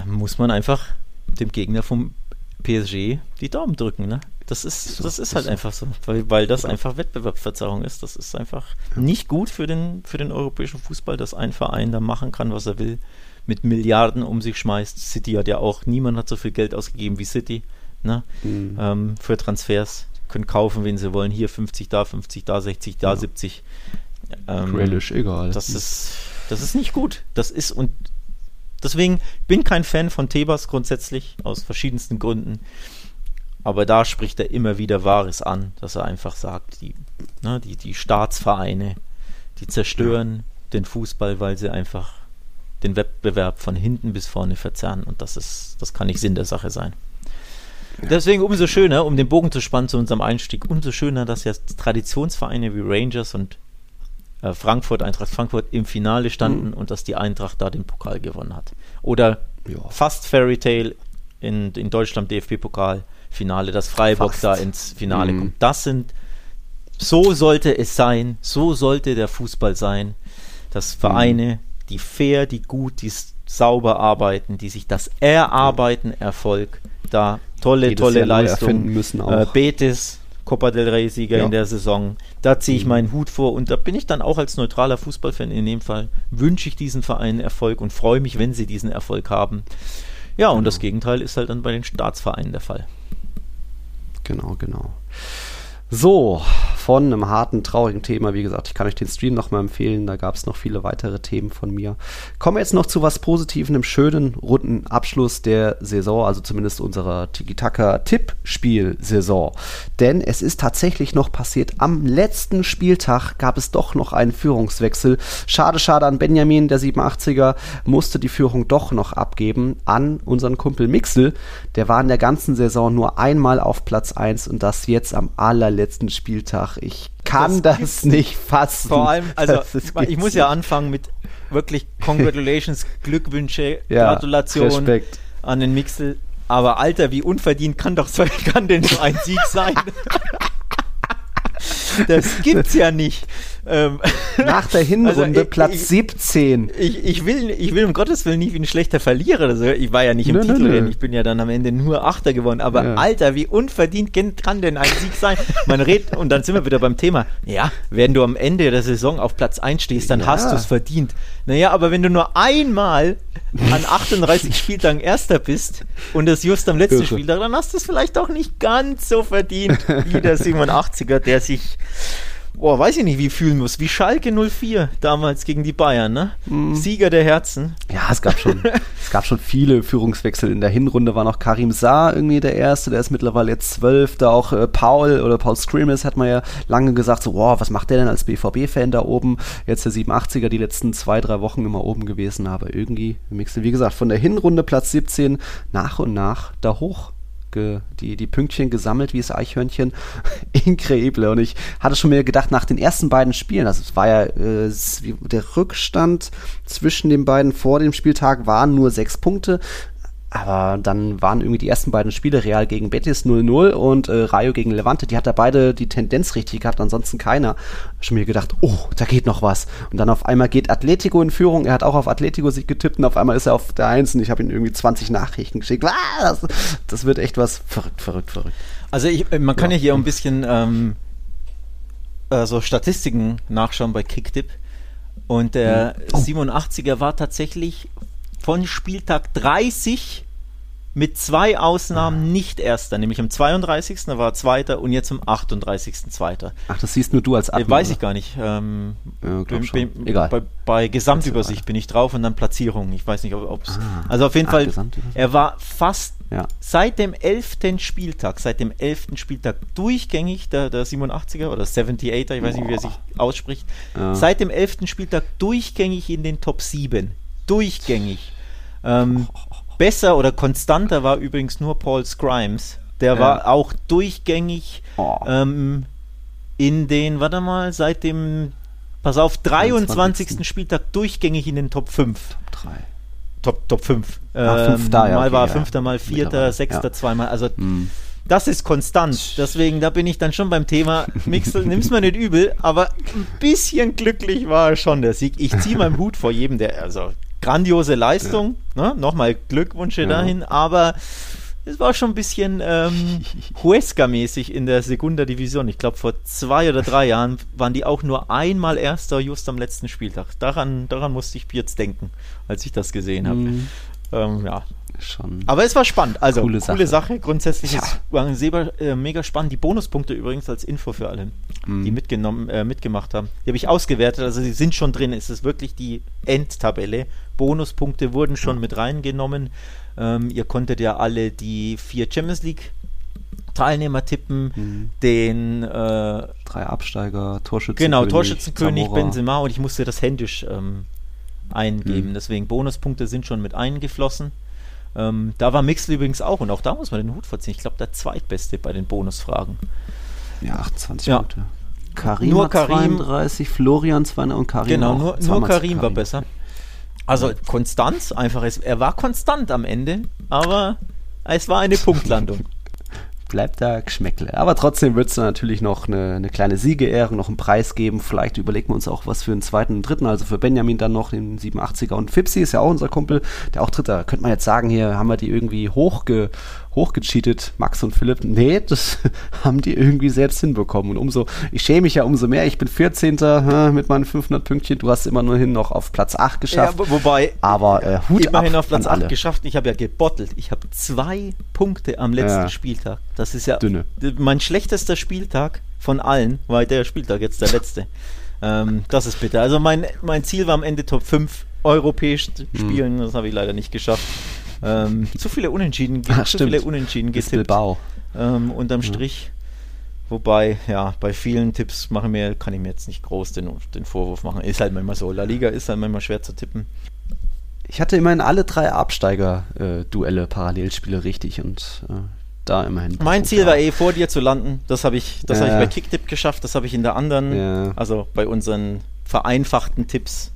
Speaker 2: muss man einfach dem Gegner vom PSG die Daumen drücken, ne? Das ist, das ist halt einfach so, weil, weil das einfach Wettbewerbsverzerrung ist. Das ist einfach nicht gut für den, für den europäischen Fußball, dass ein Verein da machen kann, was er will, mit Milliarden um sich schmeißt. City hat ja auch, niemand hat so viel Geld ausgegeben wie City, ne? Mhm. Ähm, für Transfers. Können kaufen, wen sie wollen. Hier 50, da 50, da 60, da ja. 70.
Speaker 1: Ähm, Relish, egal.
Speaker 2: Das ist, das ist nicht gut. Das ist, und Deswegen bin kein Fan von Tebas grundsätzlich, aus verschiedensten Gründen. Aber da spricht er immer wieder Wahres an, dass er einfach sagt, die, ne, die, die Staatsvereine, die zerstören den Fußball, weil sie einfach den Wettbewerb von hinten bis vorne verzerren. Und das ist, das kann nicht Sinn der Sache sein. Deswegen umso schöner, um den Bogen zu spannen zu unserem Einstieg, umso schöner, dass jetzt Traditionsvereine wie Rangers und Frankfurt, Eintracht Frankfurt im Finale standen mhm. und dass die Eintracht da den Pokal gewonnen hat. Oder ja. fast Fairy Tale in, in Deutschland DFB-Pokal Finale, dass Freiburg fast. da ins Finale mhm. kommt. Das sind, so sollte es sein, so sollte der Fußball sein, dass Vereine, mhm. die fair, die gut, die sauber arbeiten, die sich das erarbeiten, Erfolg, da tolle, Jedes tolle Leistungen.
Speaker 1: Müssen auch. Äh,
Speaker 2: Betis, Copa del Rey-Sieger ja. in der Saison. Da ziehe ich meinen Hut vor und da bin ich dann auch als neutraler Fußballfan in dem Fall, wünsche ich diesen Vereinen Erfolg und freue mich, wenn sie diesen Erfolg haben. Ja, und genau. das Gegenteil ist halt dann bei den Staatsvereinen der Fall.
Speaker 1: Genau, genau. So, von einem harten, traurigen Thema. Wie gesagt, ich kann euch den Stream nochmal empfehlen. Da gab es noch viele weitere Themen von mir. Kommen wir jetzt noch zu was Positiven, einem schönen, runden Abschluss der Saison, also zumindest unserer Tiki-Taka-Tippspiel-Saison. Denn es ist tatsächlich noch passiert. Am letzten Spieltag gab es doch noch einen Führungswechsel. Schade, schade an Benjamin, der 87er, musste die Führung doch noch abgeben an unseren Kumpel Mixel. Der war in der ganzen Saison nur einmal auf Platz 1 und das jetzt am allerletzten Spieltag ich kann das, das nicht fassen.
Speaker 2: Vor allem, also ich muss ja anfangen mit wirklich Congratulations, Glückwünsche, ja, Gratulation Respekt. an den Mixel. Aber Alter, wie unverdient kann doch so, kann denn so ein Sieg sein? das gibt's ja nicht.
Speaker 1: Ähm, Nach der Hinrunde also, ich, Platz ich, 17.
Speaker 2: Ich, ich, will, ich will um Gottes Willen nicht wie ein schlechter Verlierer. Also ich war ja nicht im nö, Titel, nö, nö. ich bin ja dann am Ende nur Achter geworden. Aber ja. Alter, wie unverdient kann denn ein Sieg sein? Man redet, und dann sind wir wieder beim Thema. Ja, wenn du am Ende der Saison auf Platz 1 stehst, dann ja. hast du es verdient. Naja, aber wenn du nur einmal an 38 Spieltagen Erster bist und das just am letzten. Spieltag, dann hast du es vielleicht auch nicht ganz so verdient wie der 87er, der sich boah, weiß ich nicht, wie fühlen muss. Wie Schalke 04 damals gegen die Bayern, ne? Mm. Sieger der Herzen.
Speaker 1: Ja, es gab schon, es gab schon viele Führungswechsel. In der Hinrunde war noch Karim Saar irgendwie der Erste, der ist mittlerweile jetzt zwölf. Da auch äh, Paul oder Paul Screamus hat man ja lange gesagt, so, boah, was macht der denn als BVB-Fan da oben? Jetzt der 87er, die letzten zwei, drei Wochen immer oben gewesen, aber irgendwie, wie gesagt, von der Hinrunde Platz 17 nach und nach da hoch die, die Pünktchen gesammelt wie das Eichhörnchen. Increíble. Und ich hatte schon mir gedacht, nach den ersten beiden Spielen, also es war ja äh, der Rückstand zwischen den beiden vor dem Spieltag waren nur sechs Punkte aber dann waren irgendwie die ersten beiden Spiele Real gegen Betis 0-0 und äh, Rayo gegen Levante, die hat da beide die Tendenz richtig gehabt, ansonsten keiner. Schon mir gedacht, oh, da geht noch was. Und dann auf einmal geht Atletico in Führung, er hat auch auf Atletico sich getippt und auf einmal ist er auf der Eins und ich habe ihm irgendwie 20 Nachrichten geschickt. Ah, das, das, wird echt was verrückt, verrückt, verrückt.
Speaker 2: Also ich, man kann ja, ja hier ein bisschen ähm, äh, so Statistiken nachschauen bei Kicktip. Und der oh. 87er war tatsächlich von Spieltag 30 mit zwei Ausnahmen nicht erster, nämlich am 32. Da war er zweiter und jetzt am 38. zweiter.
Speaker 1: Ach, das siehst nur du als
Speaker 2: Admin, Weiß ich gar nicht. Ähm, ja, bin, bin, Egal. Bei, bei Gesamtübersicht bin ich drauf und dann Platzierung. Ich weiß nicht, ob es. Ah. Also auf jeden Ach, Fall, er war fast ja. seit dem 11. Spieltag, seit dem 11. Spieltag durchgängig, der, der 87er oder 78er, ich weiß nicht, wie er sich ausspricht, ja. seit dem 11. Spieltag durchgängig in den Top 7. Durchgängig. Ähm, Besser oder konstanter war übrigens nur Paul Scrimes. Der ja. war auch durchgängig oh. ähm, in den, warte mal, seit dem, pass auf, 23. 20. Spieltag durchgängig in den Top 5. Top 3. Top, Top 5.
Speaker 1: Ah, fünf da, ja,
Speaker 2: mal okay, war Fünfter, mal Vierter, Sechster, ja. zweimal. Also hm. das ist konstant. Deswegen, da bin ich dann schon beim Thema Mixel. Nimm's mir nicht übel, aber ein bisschen glücklich war schon der Sieg. Ich ziehe meinen Hut vor jedem, der, also grandiose Leistung. Ja. Ne? Nochmal Glückwünsche ja. dahin, aber es war schon ein bisschen ähm, Huesca-mäßig in der Segunda Division. Ich glaube, vor zwei oder drei Jahren waren die auch nur einmal Erster, just am letzten Spieltag. Daran, daran musste ich jetzt denken, als ich das gesehen habe. Mhm. Ähm, ja, schon. Aber es war spannend. Also, coole, coole Sache. Sache. Grundsätzlich ja. war sehr, äh, mega spannend. Die Bonuspunkte übrigens als Info für alle, mhm. die mitgenommen, äh, mitgemacht haben. Die habe ich ausgewertet. Also, sie sind schon drin. Es ist wirklich die Endtabelle. Bonuspunkte wurden schon ja. mit reingenommen. Ähm, ihr konntet ja alle die vier Champions League Teilnehmer tippen, mhm. den äh,
Speaker 1: drei Absteiger, Torschützenkönig,
Speaker 2: genau Torschützenkönig. Benzema und ich musste das händisch ähm, eingeben. Mhm. Deswegen Bonuspunkte sind schon mit eingeflossen. Ähm, da war Mixel übrigens auch und auch da muss man den Hut verziehen. Ich glaube, der zweitbeste bei den Bonusfragen.
Speaker 1: Ja, 28 ja. Punkte. Karim nur Karim, 32, Florian 200 und Karim
Speaker 2: Genau, nur, nur Karim, Karim, war besser. Also Konstanz, einfach, er war konstant am Ende, aber es war eine Punktlandung
Speaker 1: bleibt da Geschmäckle. Aber trotzdem wird es natürlich noch eine, eine, kleine Siegerehrung, noch einen Preis geben. Vielleicht überlegen wir uns auch was für einen zweiten und dritten. Also für Benjamin dann noch den 87er. Und Fipsi ist ja auch unser Kumpel, der auch Dritter. Könnte man jetzt sagen, hier haben wir die irgendwie hochge hochgecheatet, Max und Philipp. Nee, das haben die irgendwie selbst hinbekommen. Und umso, ich schäme mich ja umso mehr. Ich bin 14. mit meinen 500 Pünktchen. Du hast immerhin noch auf Platz 8 geschafft.
Speaker 2: Ja, wobei, aber äh, Hut immerhin auf Platz 8 geschafft. Ich habe ja gebottelt. Ich habe zwei Punkte am letzten ja. Spieltag. Das ist ja Dünne. mein schlechtester Spieltag von allen, war der Spieltag jetzt der letzte. ähm, das ist bitter. Also mein, mein Ziel war am Ende Top 5 europäisch hm. spielen. Hm. Das habe ich leider nicht geschafft. Ähm, zu viele Unentschieden,
Speaker 1: Ach, zu
Speaker 2: viele Unentschieden getippt. Ähm, unterm. Strich. Wobei, ja, bei vielen Tipps mache mir, kann ich mir jetzt nicht groß den, den Vorwurf machen. Ist halt manchmal so. La Liga ist halt manchmal schwer zu tippen.
Speaker 1: Ich hatte immerhin alle drei Absteiger-Duelle, äh, Parallelspiele richtig und äh, da immerhin.
Speaker 2: Mein Ziel war eh vor dir zu landen. Das habe ich, das ja. habe ich bei Kicktip geschafft. Das habe ich in der anderen, ja. also bei unseren vereinfachten Tipps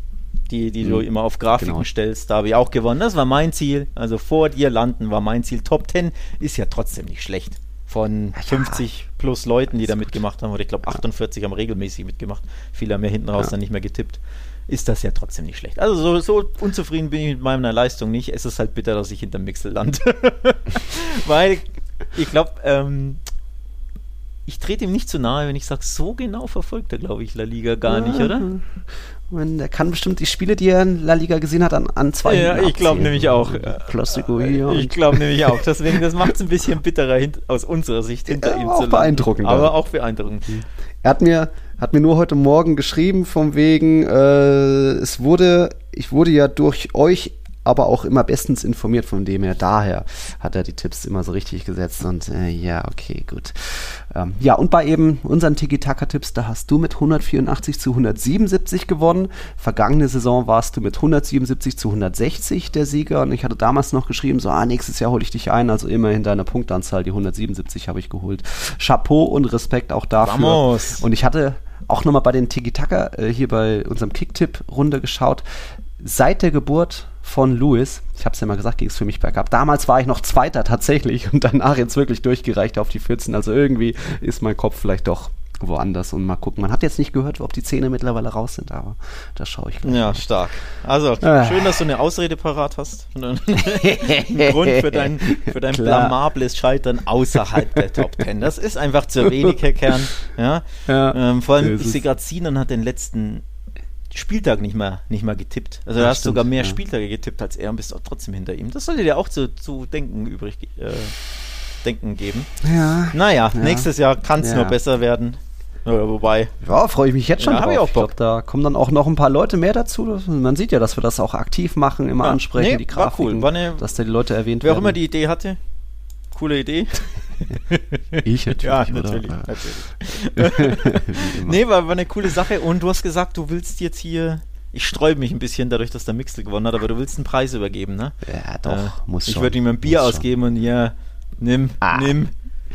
Speaker 2: die, die mhm. du immer auf Grafiken genau. stellst. Da habe ich auch gewonnen. Das war mein Ziel. Also vor dir landen war mein Ziel. Top 10 ist ja trotzdem nicht schlecht. Von ja, 50 plus Leuten, die da mitgemacht haben, oder ich glaube 48 haben regelmäßig mitgemacht. Viele haben ja hinten raus dann nicht mehr getippt. Ist das ja trotzdem nicht schlecht. Also so, so unzufrieden bin ich mit meiner Leistung nicht. Es ist halt bitter, dass ich hinter Mixel lande. Weil ich glaube, ähm, ich trete ihm nicht zu nahe, wenn ich sage, so genau verfolgt er, glaube ich, La Liga gar nicht, oder?
Speaker 1: Man, der kann bestimmt die Spiele, die er in La Liga gesehen hat, an, an zwei
Speaker 2: Ja, ich glaube nämlich auch.
Speaker 1: Klassiko hier.
Speaker 2: Ich glaube nämlich auch. Deswegen, das macht es ein bisschen bitterer aus unserer Sicht hinter ja, ihm
Speaker 1: zu landen. beeindruckend.
Speaker 2: Aber auch beeindruckend.
Speaker 1: Mhm. Er hat mir, hat mir nur heute Morgen geschrieben, vom wegen, äh, es wurde, ich wurde ja durch euch aber auch immer bestens informiert, von dem her daher hat er die Tipps immer so richtig gesetzt und äh, ja, okay, gut. Ähm, ja, und bei eben unseren Tiki-Taka-Tipps, da hast du mit 184 zu 177 gewonnen. Vergangene Saison warst du mit 177 zu 160 der Sieger und ich hatte damals noch geschrieben, so, ah, nächstes Jahr hole ich dich ein, also immerhin deine Punktanzahl, die 177 habe ich geholt. Chapeau und Respekt auch dafür. Vamos. Und ich hatte auch nochmal bei den Tiki-Taka äh, hier bei unserem Kicktipp-Runde geschaut. Seit der Geburt von Lewis. Ich habe es ja mal gesagt, ging es für mich bergab. Damals war ich noch Zweiter tatsächlich und danach jetzt wirklich durchgereicht auf die 14. Also irgendwie ist mein Kopf vielleicht doch woanders und mal gucken. Man hat jetzt nicht gehört, ob die Zähne mittlerweile raus sind, aber da schaue ich
Speaker 2: gleich. Ja, nicht. stark. Also, ah. schön, dass du eine Ausrede parat hast. Grund für dein, für dein blamables Scheitern außerhalb der Top Ten. Das ist einfach zu wenig, Herr Kern. Ja? ja ähm, vor allem, ich sehe gerade, Sinan hat den letzten Spieltag nicht mal, nicht mal getippt. Also, du hast stimmt, sogar mehr ja. Spieltage getippt als er und bist auch trotzdem hinter ihm. Das sollte dir auch zu, zu denken übrig äh, denken geben.
Speaker 1: Ja.
Speaker 2: Naja, ja. nächstes Jahr kann es ja. nur besser werden. Wobei.
Speaker 1: Ja, freue ich mich jetzt schon
Speaker 2: ja, drauf. Ich, auch
Speaker 1: ich glaube, da kommen dann auch noch ein paar Leute mehr dazu. Man sieht ja, dass wir das auch aktiv machen, immer ja. ansprechen, nee, die Grafiken,
Speaker 2: war cool. eine,
Speaker 1: dass da die Leute erwähnt
Speaker 2: wer
Speaker 1: werden.
Speaker 2: Wer auch immer die Idee hatte, coole Idee.
Speaker 1: ich natürlich.
Speaker 2: Ja, natürlich. natürlich. nee, war, war eine coole Sache. Und du hast gesagt, du willst jetzt hier ich sträube mich ein bisschen dadurch, dass der Mixel gewonnen hat, aber du willst einen Preis übergeben, ne?
Speaker 1: Ja, doch, äh,
Speaker 2: muss ich schon. Ich würde ihm ein Bier ausgeben schon. und ja, nimm, ah. nimm.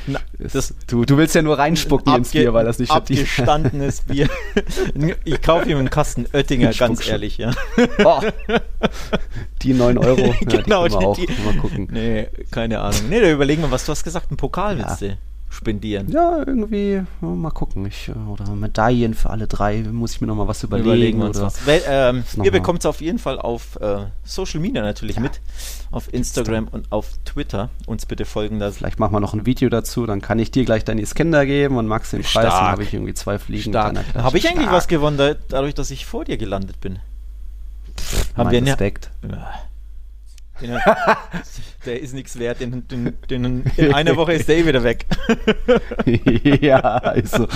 Speaker 1: Na, das, du, du willst ja nur reinspucken ins Bier, weil das nicht
Speaker 2: abgestandenes Bier. Ich kaufe ihm einen Kasten Oettinger, ganz ehrlich, ja.
Speaker 1: Oh, die 9 Euro.
Speaker 2: Ja, genau,
Speaker 1: die,
Speaker 2: auch. Die, mal gucken. Nee, keine Ahnung. Nee, da überlegen wir, was du hast gesagt, einen Pokal willst ja. du spendieren.
Speaker 1: Ja, irgendwie, mal gucken. Ich, äh, oder Medaillen für alle drei, muss ich mir nochmal was überlegen.
Speaker 2: Überlegen uns was. Weil, ähm, ihr bekommt es auf jeden Fall auf äh, Social Media natürlich ja. mit. Auf Instagram und auf Twitter. Uns bitte folgen. Da.
Speaker 1: Vielleicht machen wir noch ein Video dazu, dann kann ich dir gleich deine Skender geben und Max den Preis. Dann habe ich irgendwie zwei Fliegen.
Speaker 2: Habe ich eigentlich Stark. was gewonnen, dadurch, dass ich vor dir gelandet bin?
Speaker 1: Pff, Haben wir Respekt. Ja.
Speaker 2: Den, der ist nichts wert. Den, den, den, in einer Woche ist der wieder weg.
Speaker 1: ja, also.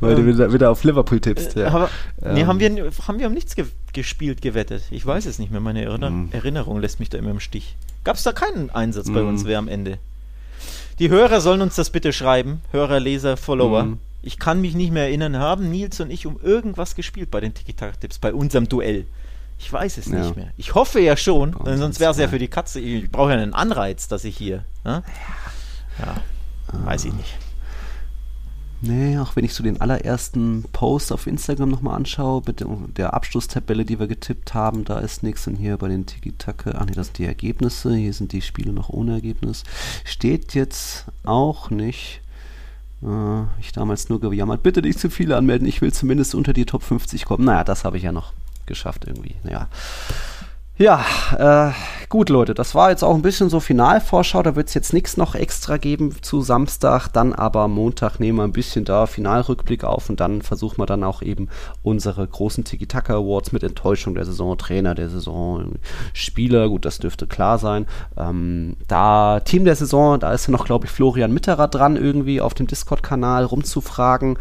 Speaker 1: Weil du wieder, wieder auf Liverpool tippst. Ja.
Speaker 2: Aber, nee, ähm. haben wir, haben wir um nichts ge gespielt, gewettet? Ich weiß es nicht mehr. Meine Erinner mm. Erinnerung lässt mich da immer im Stich. Gab es da keinen Einsatz mm. bei uns, wer am Ende? Die Hörer sollen uns das bitte schreiben. Hörer, Leser, Follower. Mm. Ich kann mich nicht mehr erinnern, haben Nils und ich um irgendwas gespielt bei den Tiki-Taka-Tipps, bei unserem Duell? Ich weiß es ja. nicht mehr. Ich hoffe ja schon, denn sonst wäre es ja für die Katze. Ich brauche ja einen Anreiz, dass ich hier. Ne? Ja, ah. weiß ich nicht.
Speaker 1: Nee, auch wenn ich so den allerersten Post auf Instagram nochmal anschaue, mit der Abschlusstabelle, die wir getippt haben, da ist nichts. Und hier bei den Tiki-Taka, ach nee, das sind die Ergebnisse. Hier sind die Spiele noch ohne Ergebnis. Steht jetzt auch nicht. Äh, ich damals nur gejammert, bitte nicht zu viele anmelden, ich will zumindest unter die Top 50 kommen. Naja, das habe ich ja noch geschafft irgendwie. Ja. Ja, äh, gut Leute, das war jetzt auch ein bisschen so Finalvorschau, da wird es jetzt nichts noch extra geben zu Samstag, dann aber Montag nehmen wir ein bisschen da Finalrückblick auf und dann versuchen wir dann auch eben unsere großen Tiki-Taka Awards mit Enttäuschung der Saison, Trainer der Saison, Spieler, gut, das dürfte klar sein. Ähm, da Team der Saison, da ist ja noch, glaube ich, Florian Mitterer dran, irgendwie auf dem Discord-Kanal rumzufragen,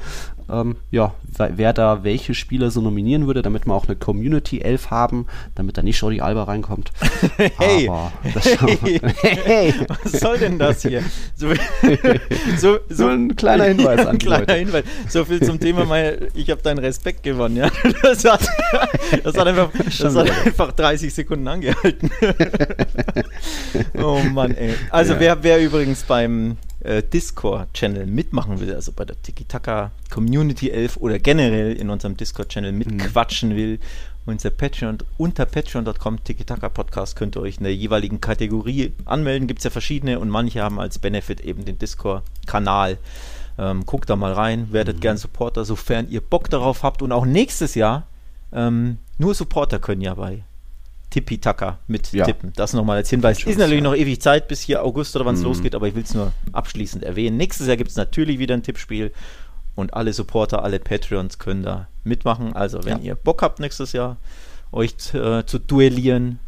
Speaker 1: ähm, ja, wer da welche Spieler so nominieren würde, damit wir auch eine Community 11 haben, damit da nicht Jordi Alba reinkommt.
Speaker 2: hey, hey, hey, was soll denn das hier? So,
Speaker 1: so, so ein kleiner Hinweis an
Speaker 2: ein kleiner Hinweis. So viel zum Thema, mein, ich habe deinen Respekt gewonnen. Ja? Das, hat, das, hat einfach, das hat einfach 30 Sekunden angehalten. oh Mann, ey. Also ja. wer, wer übrigens beim äh, Discord-Channel mitmachen will, also bei der Tiki-Taka Community 11 oder generell in unserem Discord-Channel mitquatschen mhm. will, unser Patreon, unter patreon.com Tiki-Taka Podcast könnt ihr euch in der jeweiligen Kategorie anmelden. Gibt es ja verschiedene und manche haben als Benefit eben den Discord-Kanal. Ähm, guckt da mal rein, werdet mhm. gern Supporter, sofern ihr Bock darauf habt. Und auch nächstes Jahr, ähm, nur Supporter können ja bei Tippitaka mit ja. tippen. Das nochmal als Hinweis. Ist natürlich noch ewig Zeit bis hier August oder wann es mhm. losgeht, aber ich will es nur abschließend erwähnen. Nächstes Jahr gibt es natürlich wieder ein Tippspiel und alle Supporter, alle Patreons können da mitmachen. Also wenn ja. ihr Bock habt nächstes Jahr euch äh, zu duellieren,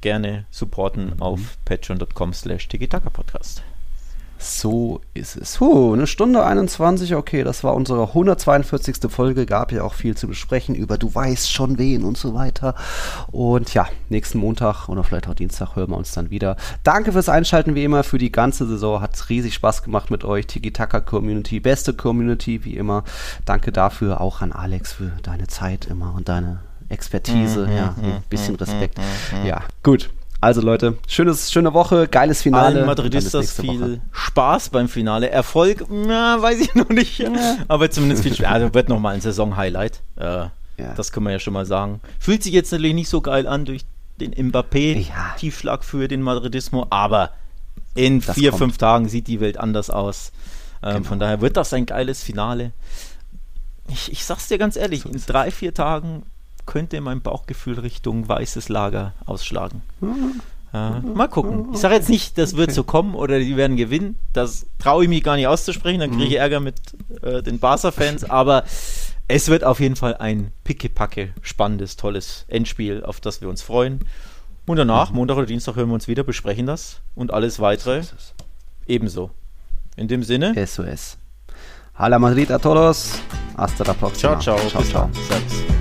Speaker 2: gerne supporten mhm. auf patreon.com slash Podcast.
Speaker 1: So ist es. Puh, eine Stunde 21, okay, das war unsere 142. Folge, gab ja auch viel zu besprechen über du weißt schon wen und so weiter. Und ja, nächsten Montag oder vielleicht auch Dienstag hören wir uns dann wieder. Danke fürs Einschalten wie immer für die ganze Saison, hat riesig Spaß gemacht mit euch. Tiki-Taka Community, beste Community wie immer. Danke dafür auch an Alex für deine Zeit immer und deine Expertise, mm, ja, ein bisschen Respekt. Ja, gut. Also Leute, schönes, schöne Woche, geiles Finale.
Speaker 2: Allen Madridistas viel Woche. Spaß beim Finale. Erfolg, na, weiß ich noch nicht. Ja. Aber zumindest viel Spaß. Also wird nochmal ein Saison-Highlight. Äh, ja. Das können wir ja schon mal sagen. Fühlt sich jetzt natürlich nicht so geil an durch den Mbappé-Tiefschlag für den Madridismo, aber in das vier, kommt. fünf Tagen sieht die Welt anders aus. Ähm, genau. Von daher wird das ein geiles Finale. Ich, ich sag's dir ganz ehrlich, in drei, vier Tagen könnte mein Bauchgefühl Richtung weißes Lager ausschlagen. Mhm. Äh, mal gucken. Ich sage jetzt nicht, das wird so kommen oder die werden gewinnen. Das traue ich mich gar nicht auszusprechen. Dann kriege ich mhm. Ärger mit äh, den Barca-Fans. Aber es wird auf jeden Fall ein pickepacke, spannendes, tolles Endspiel, auf das wir uns freuen. Und danach, mhm. Montag oder Dienstag, hören wir uns wieder, besprechen das und alles weitere ebenso. In dem Sinne.
Speaker 1: SOS. Hala Madrid a todos. Hasta la próxima.
Speaker 2: Ciao, ciao. ciao, ciao.